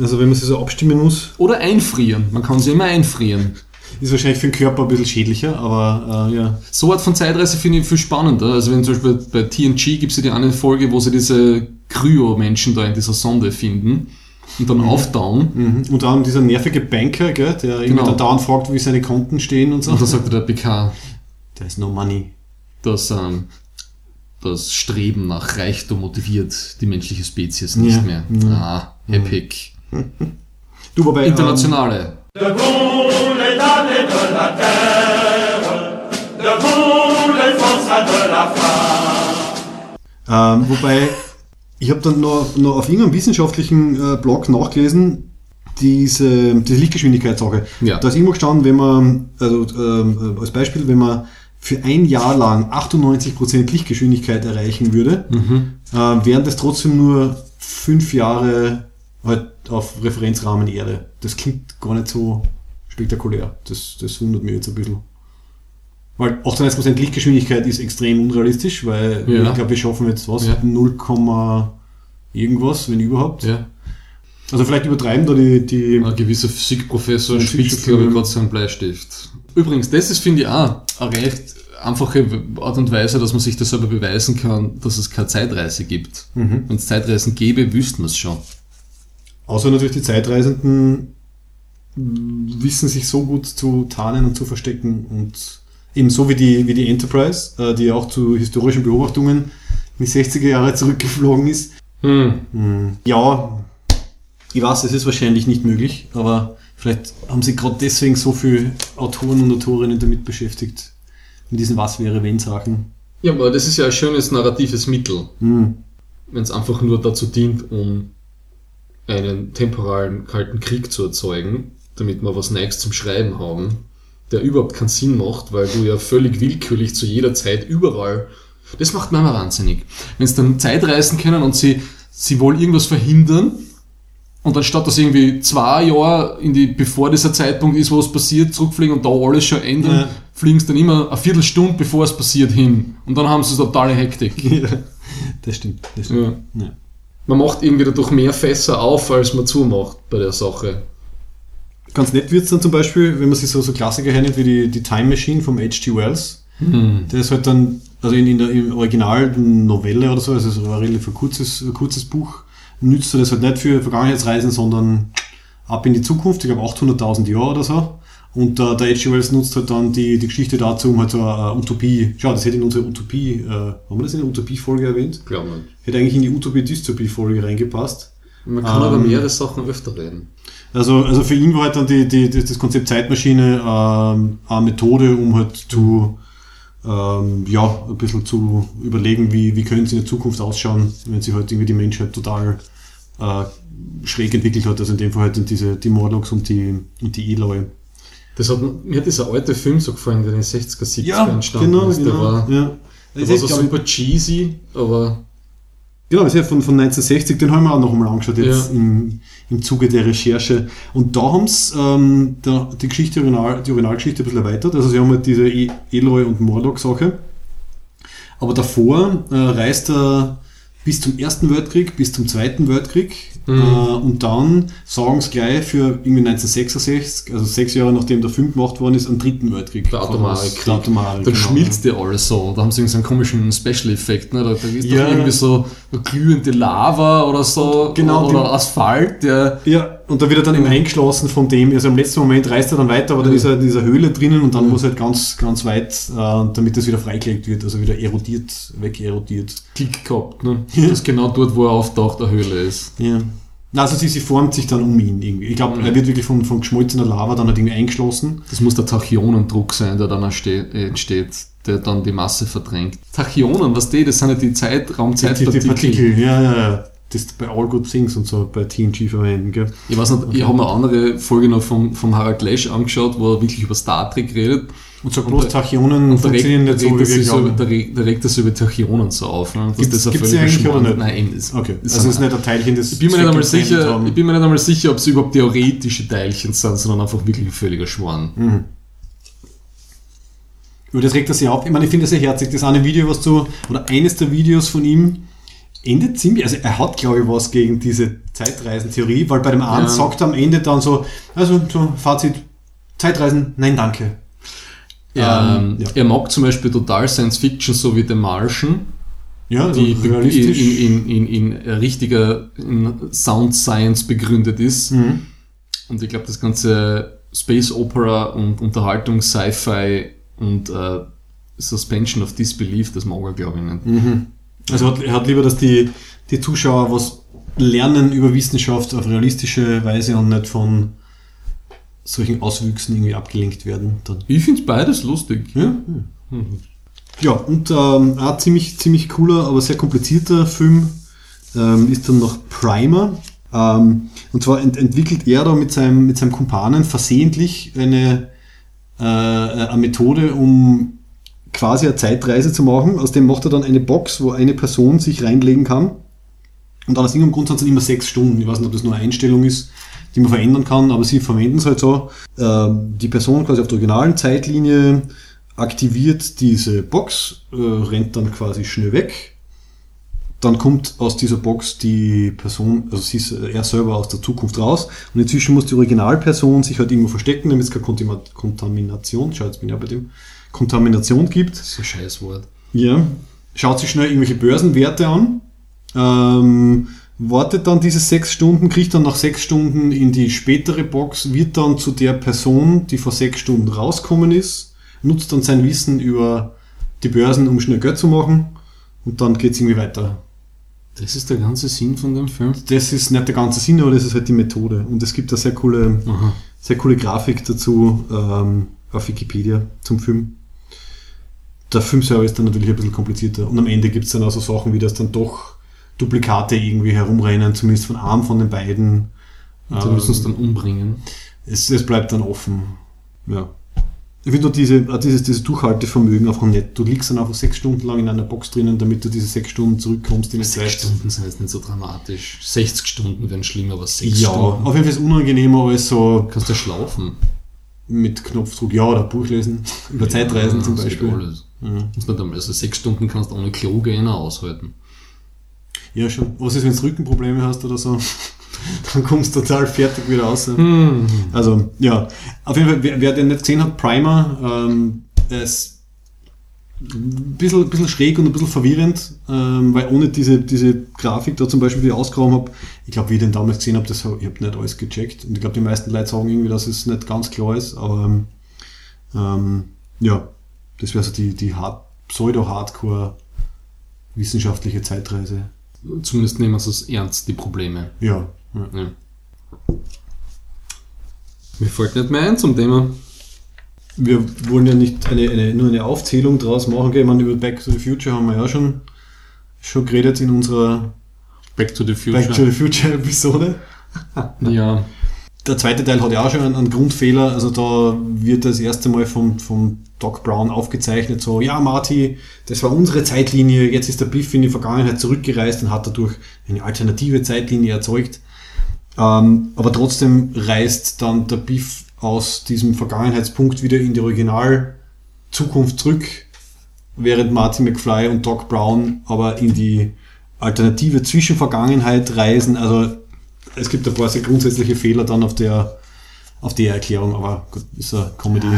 Also wenn man sie so abstimmen muss. Oder einfrieren. Man kann sie immer einfrieren. Ist wahrscheinlich für den Körper ein bisschen schädlicher, aber äh, ja. So Art von Zeitreise finde ich viel spannender. Also wenn zum Beispiel bei TNG gibt es ja die eine Folge, wo sie diese Kryo-Menschen da in dieser Sonde finden und dann mhm. auftauen. Mhm. Und dann dieser nervige Banker, gell, der genau. dann dauernd fragt, wie seine Konten stehen und so. Und dann sagt der PK, there's no money. Dass ähm, das Streben nach Reichtum motiviert die menschliche Spezies nicht ja. mehr. Ja. Ah, epic. Du, wobei, Internationale. Ähm, Ähm, wobei, ich habe dann noch, noch auf irgendeinem wissenschaftlichen äh, Blog nachgelesen, diese, diese Lichtgeschwindigkeitssache. Ja. Da ist immer gestanden, wenn man, also ähm, als Beispiel, wenn man für ein Jahr lang 98% Lichtgeschwindigkeit erreichen würde, mhm. äh, wären das trotzdem nur fünf Jahre halt auf Referenzrahmen Erde. Das klingt gar nicht so spektakulär. Das, das wundert mich jetzt ein bisschen. Weil 98% Lichtgeschwindigkeit ist extrem unrealistisch, weil ja. ich glaube, wir schaffen jetzt was, ja. 0, irgendwas, wenn überhaupt. Ja. Also vielleicht übertreiben da die... die ein gewisser Physikprofessor spitzt, glaube ich, gerade seinen Bleistift. Übrigens, das ist, finde ich, auch eine recht einfache Art und Weise, dass man sich das selber beweisen kann, dass es keine Zeitreise gibt. Mhm. Wenn es Zeitreisen gäbe, wüssten wir es schon. Außer natürlich die Zeitreisenden wissen sich so gut zu tarnen und zu verstecken und ebenso wie die, wie die Enterprise, äh, die auch zu historischen Beobachtungen in die 60er Jahre zurückgeflogen ist. Hm. Hm. Ja, ich weiß, es ist wahrscheinlich nicht möglich, aber vielleicht haben sie gerade deswegen so viele Autoren und Autorinnen damit beschäftigt, mit diesen Was wäre wenn Sachen. Ja, aber das ist ja ein schönes narratives Mittel, hm. wenn es einfach nur dazu dient, um einen temporalen kalten Krieg zu erzeugen, damit wir was Neues zum Schreiben haben, der überhaupt keinen Sinn macht, weil du ja völlig willkürlich zu jeder Zeit überall. Das macht mir immer wahnsinnig. Wenn sie dann Zeit reisen können und sie, sie wollen irgendwas verhindern, und anstatt dass irgendwie zwei Jahre in die, bevor dieser Zeitpunkt ist, wo es passiert, zurückfliegen und da alles schon ändern, ja. fliegen sie dann immer eine Viertelstunde bevor es passiert hin. Und dann haben sie totale Hektik. Ja, das stimmt. Das stimmt. Ja. Ja. Man macht irgendwie dadurch mehr Fässer auf, als man zumacht bei der Sache. Ganz nett wird es dann zum Beispiel, wenn man sich so, so Klassiker hernimmt wie die, die Time Machine vom H.G. Wells. Mhm. Der ist halt dann, also in, in der im Original Novelle oder so, also so ein relativ kurzes, ein kurzes Buch, nützt er das halt nicht für Vergangenheitsreisen, sondern ab in die Zukunft, ich glaube 800.000 Jahre oder so. Und äh, der H.G. Wells nutzt halt dann die, die Geschichte dazu, um halt so eine Utopie, schau, das hätte in unsere Utopie, äh, haben wir das in der Utopie-Folge erwähnt? Glaube Hätte eigentlich in die Utopie-Dystopie-Folge reingepasst. Man kann ähm, aber mehrere Sachen öfter reden. Also, also für ihn war halt dann die, die, das Konzept Zeitmaschine ähm, eine Methode, um halt zu, ähm, ja, ein bisschen zu überlegen, wie, wie könnte es in der Zukunft ausschauen, wenn sich halt irgendwie die Menschheit total äh, schräg entwickelt hat. Also in dem Fall halt diese, die Morlocks und die, und die Eloy. Das hat, mir hat dieser alte Film so gefallen, der in den 60er, 70er ja, entstanden genau, ist. Der genau, war, ja. der war so super cheesy, aber Genau, das ist ja von, von 1960, den haben wir auch noch einmal angeschaut jetzt ja. im, im Zuge der Recherche. Und da haben sie ähm, die Geschichte, Original, die Originalgeschichte ein bisschen erweitert. Also sie haben halt diese e Eloy und Morlock-Sache. Aber davor äh, reist der, bis zum Ersten Weltkrieg, bis zum Zweiten Weltkrieg. Mhm. Äh, und dann sagen sie gleich für irgendwie 1966, also sechs Jahre nachdem der Film gemacht worden ist, am Dritten Weltkrieg. Der atomare Krieg. Der atomare, dann genau. schmilzt ja alles so. Da haben sie so einen komischen Special-Effekt. Ne? Da, da ist ja. doch irgendwie so glühende Lava oder so. Genau. Oder Asphalt. Der ja, und da wird er dann eben eingeschlossen von dem, also im letzten Moment reist er dann weiter, aber dann ist er in dieser Höhle drinnen und dann muss er halt ganz, ganz weit, äh, damit das wieder freigelegt wird, also wieder erodiert, wegerodiert. Klick gehabt, ne? Das ist genau dort, wo er auftaucht, der Höhle ist. Ja. Also sie, sie formt sich dann um ihn irgendwie. Ich glaube, mhm. er wird wirklich von, von geschmolzener Lava dann halt irgendwie eingeschlossen. Das muss der Tachionendruck sein, der dann entsteht, der dann die Masse verdrängt. Tachyonen, was die, das sind ja die Zeitraumzeitpartikel. Die, die, die Partikel, ja, ja, ja das bei All Good Things und so bei TNG verwenden. Gell? Ich weiß nicht, ich habe mir eine andere Folge noch vom, vom Harald Lesch angeschaut, wo er wirklich über Star Trek redet. Und so bloß Tachyonen funktionieren nicht so, wie wir glauben. Da regt das über Tachyonen so auf. Ne? Gibt es eigentlich oder nicht? Nein, ist, okay. Ist also es ist nicht ein Teilchen, das ich bin, mir nicht einmal sicher, ich bin mir nicht einmal sicher, ob es überhaupt theoretische Teilchen sind, sondern einfach wirklich ein völliger Schwan. Mhm. Über das regt er sich auf. Ich meine, ich finde das sehr herzig. Das eine Video, was du, oder eines der Videos von ihm, endet ziemlich, also er hat glaube ich was gegen diese Zeitreisentheorie, weil bei dem einen ja. sagt er am Ende dann so, also so Fazit, Zeitreisen, nein danke. Ja, ähm, ja. Er mag zum Beispiel total Science Fiction, so wie The Martian, ja, also die in, in, in, in, richtiger Sound Science begründet ist. Mhm. Und ich glaube, das ganze Space Opera und Unterhaltung, Sci-Fi und äh, Suspension of Disbelief, das mag er glaube ich nicht. Mhm. Also er hat lieber, dass die, die Zuschauer was lernen über Wissenschaft auf realistische Weise und nicht von solchen Auswüchsen irgendwie abgelenkt werden. Dann. Ich finde beides lustig. Ja, ja. und ähm, ein ziemlich, ziemlich cooler, aber sehr komplizierter Film ähm, ist dann noch Primer. Ähm, und zwar ent entwickelt er da mit seinem, mit seinem Kumpanen versehentlich eine, äh, eine Methode, um quasi eine Zeitreise zu machen. Aus dem macht er dann eine Box, wo eine Person sich reinlegen kann. Und aus irgendeinem Grund sind es immer sechs Stunden. Ich weiß nicht, ob das nur eine Einstellung ist, die man verändern kann, aber sie verwenden es halt so. Ähm, die Person quasi auf der originalen Zeitlinie aktiviert diese Box, äh, rennt dann quasi schnell weg. Dann kommt aus dieser Box die Person, also sie ist er selber aus der Zukunft raus. Und inzwischen muss die Originalperson sich halt irgendwo verstecken, damit es keine Kontamination, schau, jetzt bin ich ja bei dem, Kontamination gibt. Das ist ein Scheißwort. Ja. Schaut sich schnell irgendwelche Börsenwerte an, ähm, wartet dann diese sechs Stunden, kriegt dann nach sechs Stunden in die spätere Box, wird dann zu der Person, die vor sechs Stunden rauskommen ist, nutzt dann sein Wissen über die Börsen, um schnell Geld zu machen und dann geht es irgendwie weiter. Das ist der ganze Sinn von dem Film? Das ist nicht der ganze Sinn, aber das ist halt die Methode. Und es gibt eine sehr coole, sehr coole Grafik dazu ähm, auf Wikipedia zum Film der Filmserver ist dann natürlich ein bisschen komplizierter. Und am Ende gibt es dann auch so Sachen, wie das dann doch Duplikate irgendwie herumrennen, zumindest von einem von den beiden. Und die müssen es dann umbringen. Es, es bleibt dann offen. Ja. Ich finde diese, dieses, dieses Durchhaltevermögen einfach nett. Du liegst dann einfach sechs Stunden lang in einer Box drinnen, damit du diese sechs Stunden zurückkommst in Sechs Stunden sind jetzt nicht so dramatisch. 60 Stunden wären schlimmer, aber sechs ja, Stunden. auf jeden Fall ist es unangenehmer als so. Kannst du schlafen? Mit Knopfdruck, ja, oder Buch lesen. Über ja, Zeitreisen zum Beispiel. Alles. Mhm. Muss nicht einmal, also sechs Stunden kannst du ohne Klo gehen aushalten. Ja, schon. Was ist, wenn du Rückenprobleme hast oder so? Dann kommst du total fertig wieder raus. Mhm. Also, ja. Auf jeden Fall, wer, wer den nicht gesehen hat, Primer, ähm, ist ein bisschen, bisschen schräg und ein bisschen verwirrend, ähm, weil ohne diese, diese Grafik da zum Beispiel, die ich ausgegraben habe, ich glaube, wie ich den damals gesehen habe, das, ich habe nicht alles gecheckt. Und ich glaube, die meisten Leute sagen irgendwie, dass es nicht ganz klar ist, aber ähm, ja, das wäre so die, die Hard Pseudo-Hardcore wissenschaftliche Zeitreise. Zumindest nehmen wir es ernst, die Probleme. Ja. ja. ja. Mir fällt nicht mehr ein zum Thema. Wir wollen ja nicht eine, eine, nur eine Aufzählung draus machen. Ich meine, über Back to the Future haben wir ja schon, schon geredet in unserer Back to the Future, Back to the Future Episode. ja. Der zweite Teil hat ja auch schon einen, einen Grundfehler. Also da wird das erste Mal vom, vom Doc Brown aufgezeichnet, so, ja, Marty, das war unsere Zeitlinie, jetzt ist der Biff in die Vergangenheit zurückgereist und hat dadurch eine alternative Zeitlinie erzeugt. Ähm, aber trotzdem reist dann der Biff aus diesem Vergangenheitspunkt wieder in die Original-Zukunft zurück, während Marty McFly und Doc Brown aber in die Alternative zwischen Vergangenheit reisen. Also es gibt ein paar sehr grundsätzliche Fehler dann auf der, auf der Erklärung, aber gut, ist eine Comedy.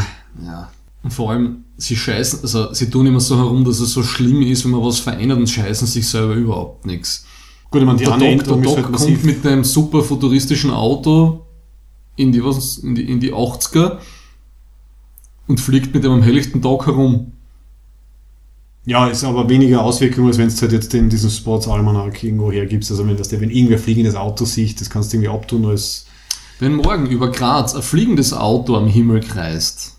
Ja. Und vor allem, sie scheißen, also sie tun immer so herum, dass es so schlimm ist, wenn man was verändert und scheißen sich selber überhaupt nichts. Gut, ich meine, die Der Doc, der Doc halt kommt mit einem super futuristischen Auto in die, was, in die, in die 80er und fliegt mit dem am helllichten Tag herum. Ja, ist aber weniger Auswirkungen, als wenn es halt jetzt in diesem Sports Almanac irgendwo hergibst. Also wenn das wenn irgendwer fliegendes Auto sieht, das kannst du irgendwie abtun als. Wenn morgen über Graz ein fliegendes Auto am Himmel kreist,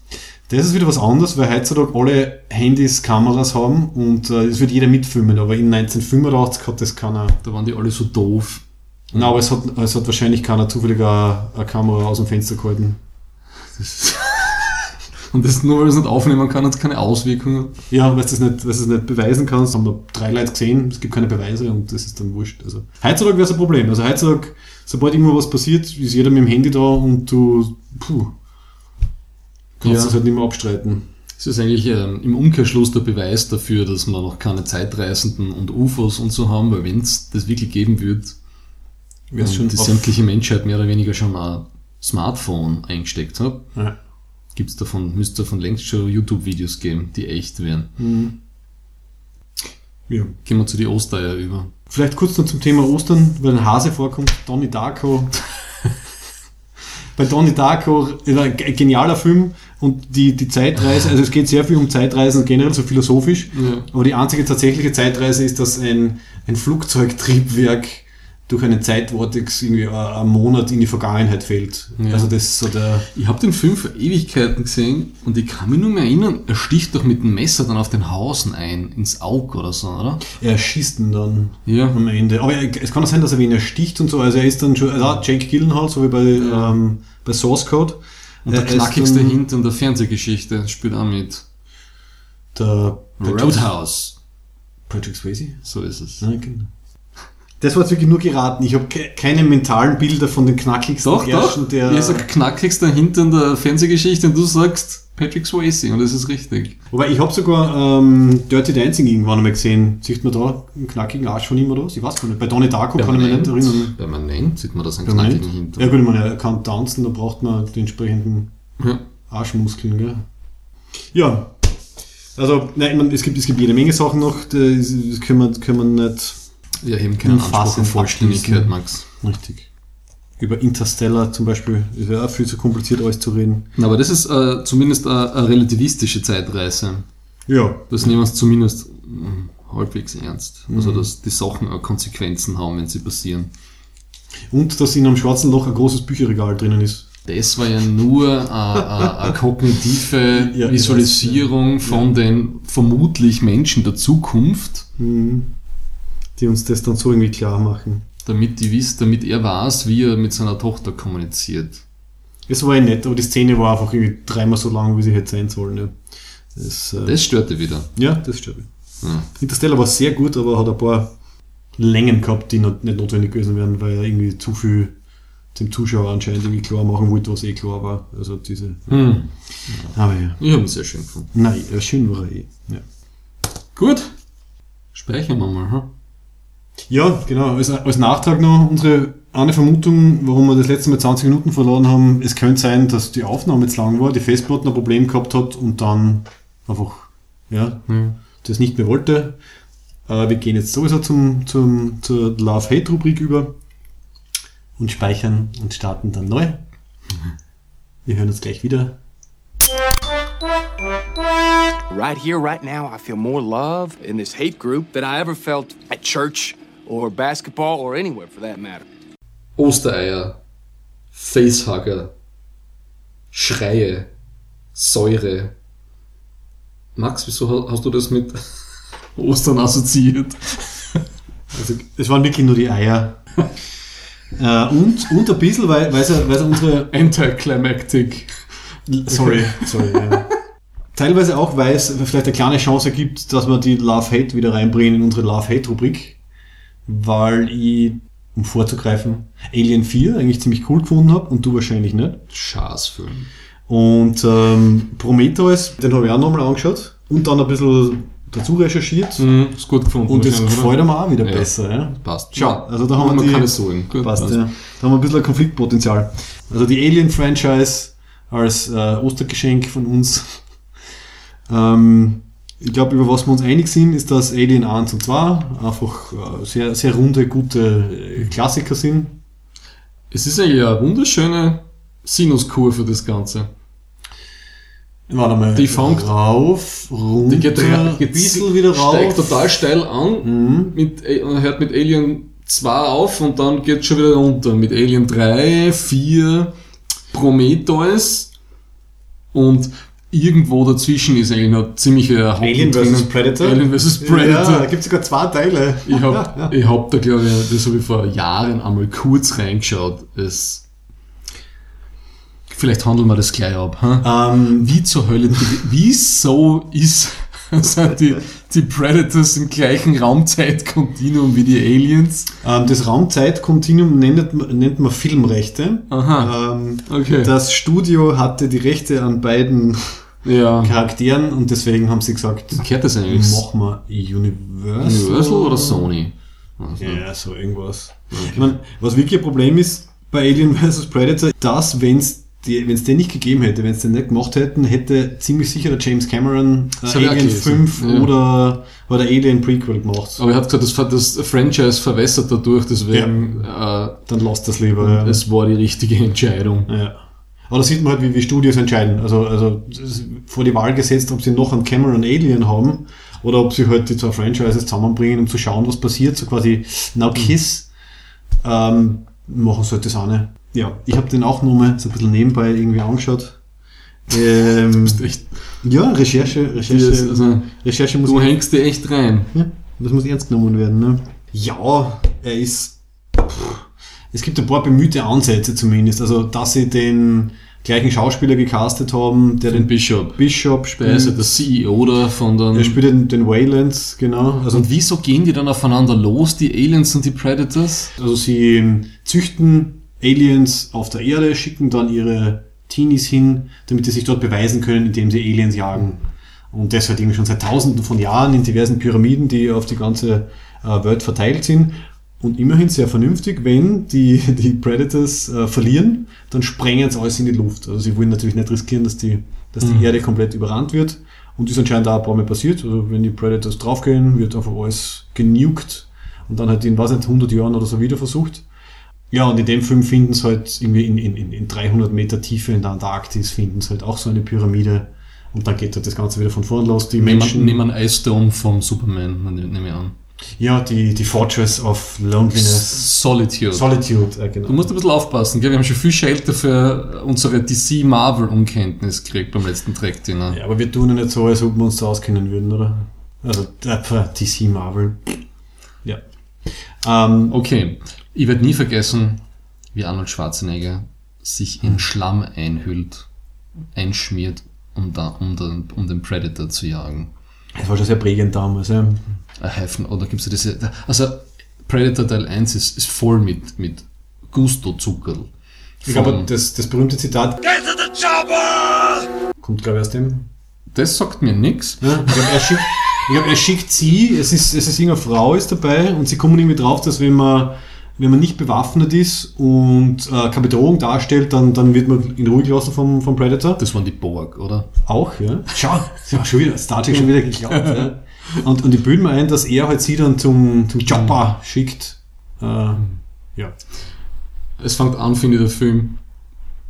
Das ist wieder was anderes, weil heutzutage alle Handys Kameras haben und äh, es wird jeder mitfilmen, aber in 1985 hat das keiner. da waren die alle so doof. Na, aber es hat, es hat wahrscheinlich keiner zufällig eine, Kamera aus dem Fenster gehalten. Und das nur weil es nicht aufnehmen kann, hat es keine Auswirkungen. Ja, weil du das nicht, das nicht beweisen kannst, haben da drei Leute gesehen, es gibt keine Beweise und das ist dann wurscht. Also heutzutage wäre es ein Problem. Also heutzutage, sobald irgendwo was passiert, ist jeder mit dem Handy da und du puh, kannst Ja. das halt nicht mehr abstreiten. Es ist eigentlich ähm, im Umkehrschluss der Beweis dafür, dass wir noch keine Zeitreisenden und UFOs und so haben, weil wenn es das wirklich geben würde, Wär's und schon die sämtliche Menschheit mehr oder weniger schon ein Smartphone eingesteckt hat, Ja. Gibt's davon, müsste davon längst schon YouTube-Videos geben, die echt wären. Mhm. ja. Gehen wir zu die Ostereier über. Vielleicht kurz noch zum Thema Ostern, weil ein Hase vorkommt. Donnie Darko. Bei Donnie Darko ist ein ge- genialer Film und die, die Zeitreise, also es geht sehr viel um Zeitreisen generell, so philosophisch. Ja. Aber die einzige tatsächliche Zeitreise ist, dass ein, ein Flugzeugtriebwerk durch einen Zeitvortex irgendwie äh, einen Monat in die Vergangenheit fällt. Ja. Also das so der. Ich habe den Film vor Ewigkeiten gesehen und ich kann mich nur mehr erinnern, er sticht doch mit dem Messer dann auf den Hausen ein, ins Auge oder so, oder? Er schießt ihn dann Ja. am Ende. Aber er, es kann auch sein, dass er wen ersticht und so. Also er ist dann schon, also Jake Gyllenhaal, so wie bei, ähm, bei Source Code. Und der Er knackigste dann Hint in der Fernsehgeschichte spielt auch mit. Der Roadhouse. Patrick Swayze? So ist es. Ja, genau. Das war jetzt wirklich nur geraten. Ich habe ke keine mentalen Bilder von den knackigsten Doch, Gerschen, doch. der. Ich sag knackigster Hint in der Fernsehgeschichte und du sagst Patrick Swayze und das ist richtig. Wobei ich habe sogar ähm, Dirty Dancing irgendwann einmal gesehen. Sieht man da einen knackigen Arsch von ihm oder was? Ich weiß gar nicht. Bei Donnie Darko kann ich mich nicht erinnern. Permanent sieht man das einen Permanent. knackigen Hint. Ja gut, ich meine, er kann tanzen, da braucht man die entsprechenden Ja. Arschmuskeln, gell? Ja. Also, nein, ich meine, es gibt, es gibt jede Menge Sachen noch, das, das können, wir, können wir nicht Wir heben keinen Anspruch auf Vollständigkeit. Max. richtig. Über Interstellar zum Beispiel, ist ja auch viel zu kompliziert, alles zu reden. Na, Aber das ist äh, zumindest eine, eine relativistische Zeitreise. Ja. Das nehmen wir es zumindest mh, halbwegs ernst. Also, Mhm. dass die Sachen auch Konsequenzen haben, wenn sie passieren. Und dass in einem schwarzen Loch ein großes Bücherregal drinnen ist. Das war ja nur äh, eine, eine kognitive Ja, Visualisierung weiß, ja. von den vermutlich Menschen der Zukunft, Mhm. Die uns das dann so irgendwie klar machen. damit die wisst, damit er weiß, wie er mit seiner Tochter kommuniziert. Es war ja nett, aber die Szene war einfach irgendwie dreimal so lang, wie sie hätte sein sollen. Ja, das, äh, Das störte wieder. ja, das stimmt. Ja. Interstellar war sehr gut, aber hat ein paar Längen gehabt, die not, nicht notwendig gewesen wären, weil er irgendwie zu viel dem Zuschauer anscheinend irgendwie klar machen wollte, was eh klar war. Also diese. Hm. Aber ja. Ich habe ihn sehr schön gefunden. Nein, ja, schön war er eh. Ja. Gut. Sprechen wir mal. Hm? Ja, genau. Als, als Nachtrag noch unsere eine Vermutung, warum wir das letzte Mal 20 Minuten verloren haben. Es könnte sein, dass die Aufnahme jetzt lang war, die Festplatte ein Problem gehabt hat und dann einfach ja, Ja. das nicht mehr wollte. Äh, wir gehen jetzt sowieso zum, zum, zur Love-Hate-Rubrik über und speichern und starten dann neu. Wir hören uns gleich wieder. Right here, right now, I feel more love in this hate group than I ever felt at church or basketball or anywhere for that matter. Ostereier, Facehugger, Schreie, Säure. Max, wieso ha- hast du das mit Ostern assoziiert? Also, es waren wirklich nur die Eier. äh, und, und ein bisschen, weil, weil, sie, weil sie unsere Anticlimactic. Sorry, sorry. Ja. Teilweise auch, weil es vielleicht eine kleine Chance gibt, dass wir die Love-Hate wieder reinbringen in unsere Love-Hate-Rubrik, weil ich, um vorzugreifen, Alien 4 eigentlich ziemlich cool gefunden habe und du wahrscheinlich nicht. Schaßfilm. Und ähm, Prometheus, den habe ich auch nochmal angeschaut und dann ein bisschen dazu recherchiert. Mhm, ist gut gefunden. Und das gefällt mir auch wieder Ja. besser. Ja. Passt. Schau, also da haben wir die- keine Sorgen. Gut, Passt, passt. ja. Da haben wir ein bisschen ein Konfliktpotenzial. Also die Alien-Franchise als äh, Ostergeschenk von uns. Ähm, ich glaube, über was wir uns einig sind, ist, dass Alien 1 und 2 einfach äh, sehr, sehr runde, gute äh, Klassiker sind. Es ist eigentlich eine wunderschöne Sinuskurve, das Ganze. Warte mal. Die fängt- rauf, runter, Die geht, ein geht bisschen wieder rauf. steigt total steil an, Mhm. mit, und hört mit Alien 2 auf und dann geht schon wieder runter. Mit Alien 3, 4, Prometheus und irgendwo dazwischen ist eigentlich noch ziemlicher Haken Alien vs. Predator. Alien vs. Ja, da Predator. gibt es sogar zwei Teile. Ich hab, ich hab da glaube ich, das habe ich vor Jahren einmal kurz reingeschaut. Es, vielleicht handeln wir das gleich ab. Hm? Ähm, Wie zur Hölle, wieso ist, sind die, die Predators im gleichen Raumzeitkontinuum wie die Aliens? ähm, das Raumzeitkontinuum nennt, man- nennt man Filmrechte. Aha, Ähm, okay. Das Studio hatte die Rechte an beiden ja. Charakteren und deswegen haben sie gesagt, Kehrt das eigentlich? machen wir Universal. Universal oder Sony? Also, Ja, so irgendwas. Ich meine, was wirklich ein Problem ist bei Alien vs. Predator, dass, wenn es die, wenn's den nicht gegeben hätte, wenn es den nicht gemacht hätten, hätte ziemlich sicher der James Cameron äh, Alien gelesen, 5 ja. oder, oder Alien Prequel gemacht. Aber er hat gesagt, das, das Franchise verwässert dadurch, deswegen äh, Dann lasst das lieber. Ja. es war die richtige Entscheidung. Ja. Aber da sieht man halt, wie, wie Studios entscheiden. Also, also ist vor die Wahl gesetzt, ob sie noch einen Cameron Alien haben oder ob sie halt die zwei Franchises zusammenbringen, um zu schauen, was passiert. So quasi Now Kiss ähm, machen sie halt das auch nicht. Ja, ich habe den auch nochmal so ein bisschen nebenbei irgendwie angeschaut. Ähm, Echt, ja, Recherche, Recherche, das, also, Recherche muss du hängst dir echt rein. ja, das muss ernst genommen werden. Ne? Ja, er ist. Pff, es gibt ein paar bemühte Ansätze zumindest. Also, dass sie den gleichen Schauspieler gecastet haben, der Den den Bishop. Bishop Der ist ja spielt. der CEO da von den... Er spielt den, den Waylands, genau. Also, und wieso gehen die dann aufeinander los, die Aliens und die Predators? also sie ähm, züchten Aliens auf der Erde, schicken dann ihre Teenies hin, damit sie sich dort beweisen können, indem sie Aliens jagen. Und das halt irgendwie schon seit tausenden von Jahren in diversen Pyramiden, die auf die ganze äh, Welt verteilt sind. Und immerhin sehr vernünftig, wenn die, die Predators äh, verlieren, dann sprengen sie alles in die Luft. Also sie wollen natürlich nicht riskieren, dass die, dass die Mhm. Erde komplett überrannt wird. Und das ist anscheinend auch ein paar Mal passiert. Also wenn die Predators draufgehen, wird einfach alles genukt und dann halt in, was nicht, 100 Jahren oder so wieder versucht. Ja, und in dem Film finden sie halt irgendwie in, in, in 300 Meter Tiefe in der Antarktis finden sie halt auch so eine Pyramide. Und dann geht halt das Ganze wieder von vorn los. Die Menschen, nehmen einen Dome vom Superman, nehme ich an. Ja, die, die Fortress of Loneliness. Solitude. Solitude, äh, genau. Du musst ein bisschen aufpassen, gell? wir haben schon viel Shelter für unsere DC Marvel Unkenntnis gekriegt beim letzten Track Dinner. Ja, aber wir tun ja nicht so, als ob wir uns da auskennen würden, oder? Also, äh, DC Marvel. Ja. Ähm, Okay, ich werde nie vergessen, wie Arnold Schwarzenegger sich in Schlamm einhüllt, einschmiert, um, da, um, den, um den Predator zu jagen. Das war schon sehr prägend damals, ja. I have, oder gibt's da diese, also Predator Teil 1 ist, ist voll mit, mit Gusto-Zuckerl. Ich glaube, das, das berühmte Zitat kommt, glaube ich, aus dem. das sagt mir nix. Ja, ich glaube, er glaub, er schickt sie, es ist, es ist irgendeine Frau ist dabei und sie kommen irgendwie drauf, dass wenn man, wenn man nicht bewaffnet ist und äh, keine Bedrohung darstellt, dann, dann wird man in Ruhe gelassen vom, vom Predator. Das waren die Borg, oder? Auch, ja. Schau, ja, schon wieder, Star Trek schon wieder geglaubt. ja. Und, und die bilden mir ein, dass er halt sie dann zum, zum Chopper schickt. Äh, ja. Es fängt an, finde ich, der Film,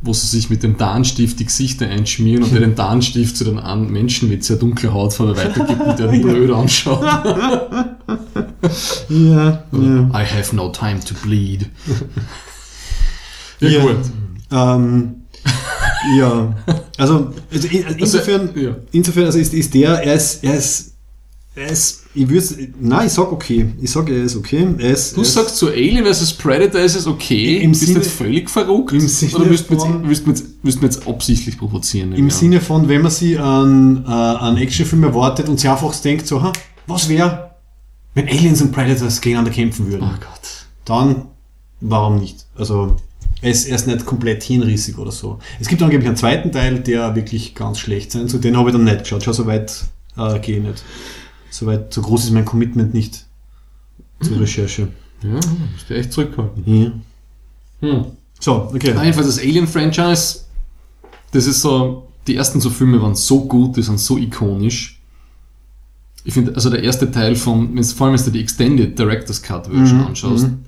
wo sie sich mit dem Tarnstift die Gesichter einschmieren und der den Tarnstift zu den anderen Menschen mit sehr dunkler Hautfarbe weitergibt und der den blöd anschaut. Ja, ja. I have no time to bleed. Ja, Ja. gut. Ähm, ja, also, also in, also insofern, ja. insofern also ist, ist der, er ist, er ist, er ist, ich würde, nein, ich sag okay, ich sag, er ist okay, er ist, Du er sagst zu Alien vs. Predator ist es okay, Im bist Sinne- jetzt völlig verrückt? im Sinne Oder willst du jetzt, jetzt, absichtlich provozieren? im Ja. Sinne von, wenn man sie an, äh, an Actionfilm erwartet und sie einfach denkt so, ha, was wäre, wenn Aliens und Predators gegeneinander kämpfen würden? Oh Gott. dann warum nicht? Also er ist, er ist nicht komplett hinrissig oder so. Es gibt angeblich einen zweiten Teil, der wirklich ganz schlecht sein soll. Den habe ich dann nicht geschaut. Schau, so weit äh, gehe ich nicht. Soweit, so groß ist mein Commitment nicht zur Recherche. Ja, musst du echt zurückhalten. Ja. Hm. So, okay. Jedenfalls das Alien-Franchise, das ist so, die ersten so Filme waren so gut, die sind so ikonisch. Ich finde, also der erste Teil von, vor allem wenn du die Extended Director's Cut Version Mhm, anschaust, mhm.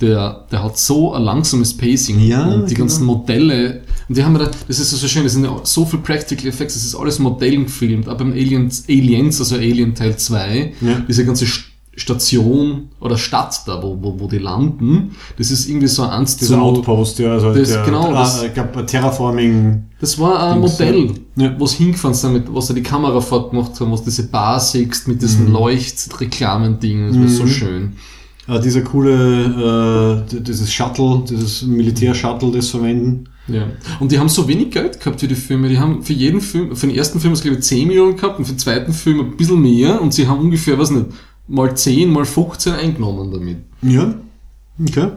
der, der hat so ein langsames Pacing Ja, und die genau. ganzen Modelle, und die haben da, das ist so schön, das sind ja so viel Practical Effects, das ist alles Modellen gefilmt, aber beim Aliens, Aliens, also Alien Teil 2, Ja. diese ganze St- Station oder Stadt da, wo, wo, wo die landen, das ist irgendwie so eins Dieser Outpost, ja, also Das- der, genau, das- ich glaube, Terraforming. Das war ein Dings, Modell, ja. wo es hingefahren sind, mit, was da die Kamera fortgemacht haben, was diese Bar siehst mit diesem Mhm. Leuchtreklamending, das war so Mhm. schön. Äh, dieser coole, äh, dieses Shuttle, dieses Militär-Shuttle, das verwenden. Ja. Und die haben so wenig Geld gehabt für die Filme. Die haben für jeden Film, für den ersten Film, glaube ich, 10 Millionen gehabt und für den zweiten Film ein bisschen mehr und sie haben ungefähr, was nicht, mal 10, mal 15 eingenommen damit. Ja, okay.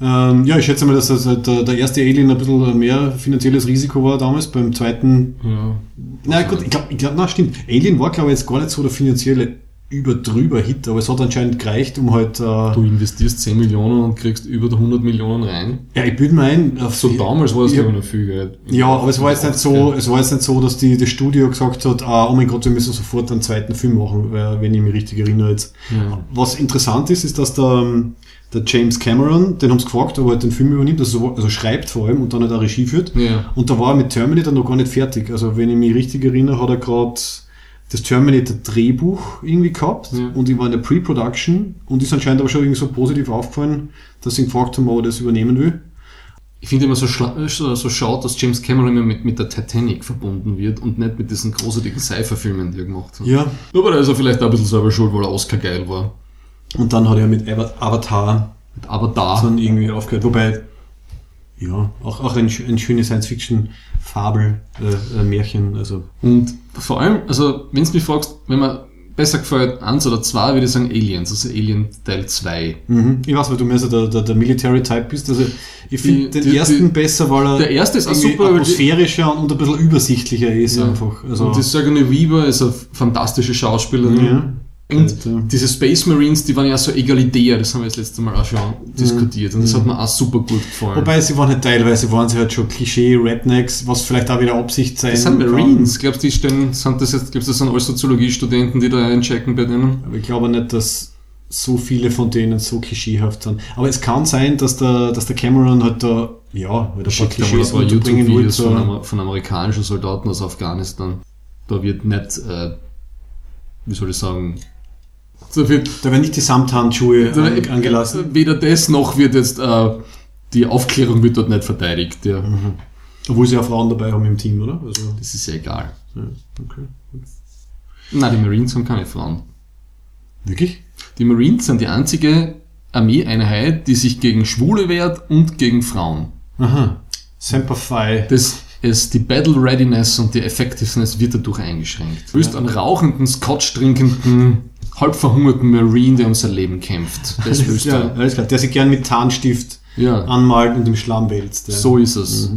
Ähm, ja, ich schätze mal, dass das halt der, der erste Alien ein bisschen mehr finanzielles Risiko war damals. Beim zweiten, Ja. na gut, ich glaube, ich glaub, na stimmt. Alien war, glaube ich, jetzt gar nicht so der finanzielle überdrüber Hit, aber es hat anscheinend gereicht, um halt, äh, Du investierst 10 Millionen und kriegst über 100 Millionen rein. ja, ich bilde mir ein, auf So damals war glaube ich, noch viel Geld. Ja, aber es war jetzt nicht so, es war jetzt nicht so, dass die, das Studio gesagt hat, ah, oh mein Gott, wir müssen sofort einen zweiten Film machen, äh, wenn ich mich richtig erinnere jetzt. Ja. Was interessant ist, ist, dass der, ähm, der James Cameron, den haben sie gefragt, ob er halt den Film übernimmt, also, also schreibt vor allem und dann halt auch Regie führt. Ja. Und da war er mit Terminator noch gar nicht fertig. Also wenn ich mich richtig erinnere, hat er gerade das Terminator-Drehbuch irgendwie gehabt Ja. und ich war in der Pre-Production und ist anscheinend aber schon irgendwie so positiv aufgefallen, dass ihn gefragt haben, ob er das übernehmen will. Ich finde immer so, so, schaut, dass James Cameron immer mit, mit der Titanic verbunden wird und nicht mit diesen großartigen Sci-Fi-Filmen, die er gemacht hat. Ja. Aber da ist er vielleicht auch ein bisschen selber schuld, weil er Oscar geil war. Und dann hat er mit Ava- Avatar Aber da, dann irgendwie aufgehört. Wobei, ja, auch, auch ein, ein schönes Science-Fiction-Fabel, äh, äh, also. und vor allem, also, wenn du mich fragst, wenn man besser gefällt, eins oder zwei, würde ich sagen Aliens, also Alien Teil 2. Mhm. Ich weiß, weil du mehr so der, der, der Military-Type bist. Also ich finde den die- ersten die- besser, weil er Der erste ist super, weil die- atmosphärischer und ein bisschen übersichtlicher ist Ja. einfach. Also, und die Sigourney Weaver ist eine fantastische Schauspielerin. ja. Und diese Space Marines, die waren ja so egalitär, das haben wir das letzte Mal auch schon diskutiert. Und das hat mir auch super gut gefallen. Wobei sie waren halt teilweise waren sie halt schon Klischee-Rednecks, was vielleicht auch wieder Absicht sein das sind kann. Marines. Glaubst du, die stellen, sind das jetzt, glaubst du, das sind alles Soziologiestudenten, die da einchecken bei denen? Aber ich glaube nicht, dass so viele von denen so klischeehaft sind. Aber es kann sein, dass der, dass der Cameron halt da, ja, halt ein paar Schickt ein Klischees paar unterbringen wollte. von, so. Amer- von amerikanischen Soldaten aus Afghanistan. Da wird nicht, äh, wie soll ich sagen, da wird Da werden nicht die Samthandschuhe da, an, angelassen. weder das noch wird jetzt äh, die Aufklärung wird dort nicht verteidigt. Ja. Obwohl sie ja Frauen dabei haben im Team, oder? Also, Das ist ja egal. ja, okay. Nein, die Marines haben keine Frauen. Wirklich? Die Marines sind die einzige Armeeeinheit, die sich gegen Schwule wehrt und gegen Frauen. Aha. Semper Fi. Das ist die Battle Readiness und die Effectiveness wird dadurch eingeschränkt. Du bist einen rauchenden, Scotch trinkenden, halb verhungerten Marine, der um sein Leben kämpft. Das willst ja, alles klar. Der sich gern mit Tarnstift Ja, anmalt und im Schlamm wälzt. Ja. so ist es.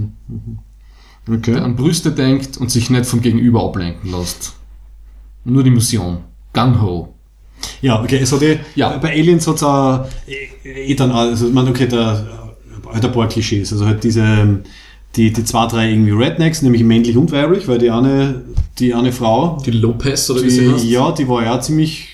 Okay. Der an Brüste denkt und sich nicht vom Gegenüber ablenken lässt. Nur die Mission. Gung ho. Ja, okay, es hat eh, Ja. bei Aliens hat es auch eh, eh dann, auch- also, ich meine, okay, da halt ein paar Klischees, also halt diese, die, die zwei, drei irgendwie Rednecks, nämlich männlich und weiblich, weil die eine, die eine Frau, Die Lopez oder die, ja, die war ja ziemlich,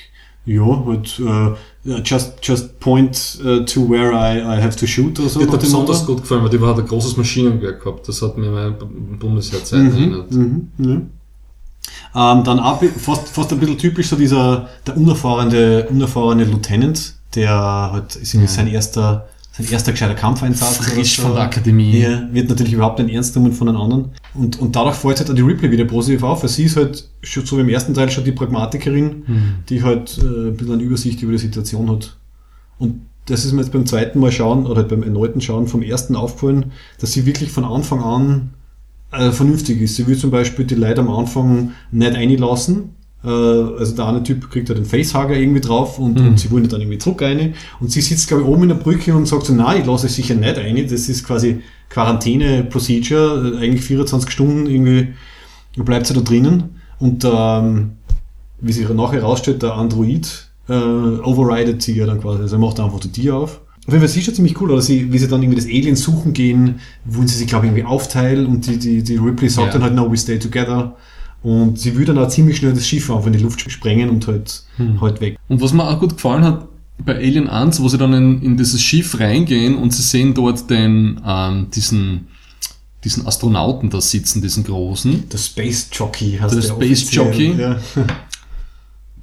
ja, halt, äh, just, just point uh, to where I, I have to shoot oder so. Die hat mir besonders gut gefallen, weil die hat ein großes Maschinengewehr gehabt. Das hat mir meine Bundesheerzeit erinnert. Mhm, ja. Ähm, dann auch fast, fast ein bisschen typisch so dieser der unerfahrene, unerfahrene Lieutenant, der halt ist irgendwie sein erster sein erster gescheiter Kampfeinsatz. Frisch so. von der Akademie. Ja, wird natürlich überhaupt nicht ernst genommen von den anderen. Und, und dadurch fällt halt auch die Ripley wieder positiv auf, weil sie ist halt schon so wie im ersten Teil schon die Pragmatikerin, die halt äh, ein bisschen eine Übersicht über die Situation hat. Und das ist mir jetzt beim zweiten Mal schauen, oder halt beim erneuten Schauen vom ersten aufgefallen, dass sie wirklich von Anfang an äh, vernünftig ist. Sie will zum Beispiel die Leute am Anfang nicht einlassen. Äh, also der eine Typ kriegt ja den Facehugger irgendwie drauf und, und sie wollen dann irgendwie zurück rein. Und sie sitzt, glaube ich, oben in der Brücke und sagt so, nein, ich lasse es sicher nicht ein. Das ist quasi Quarantäne-Procedure, äh, eigentlich 24 Stunden irgendwie bleibt sie da drinnen. Und ähm, wie sich nachher herausstellt, der Android äh, overridet sie ja dann quasi. Also er macht einfach die Tür auf. Auf jeden Fall, sie ist schon ziemlich cool, oder sie, wie sie dann irgendwie das Alien suchen gehen, wollen sie sich, glaube ich, irgendwie aufteilen und die, die, die Ripley sagt Ja. dann halt, no, we stay together. Und sie würde dann auch ziemlich schnell das Schiff einfach in die Luft sprengen und halt, Hm. halt weg. Und was mir auch gut gefallen hat, bei Alien 1, wo sie dann in, in dieses Schiff reingehen und sie sehen dort den, ähm, diesen, diesen Astronauten da sitzen, diesen großen. Der Space Jockey heißt Der der Space Jockey? Ja.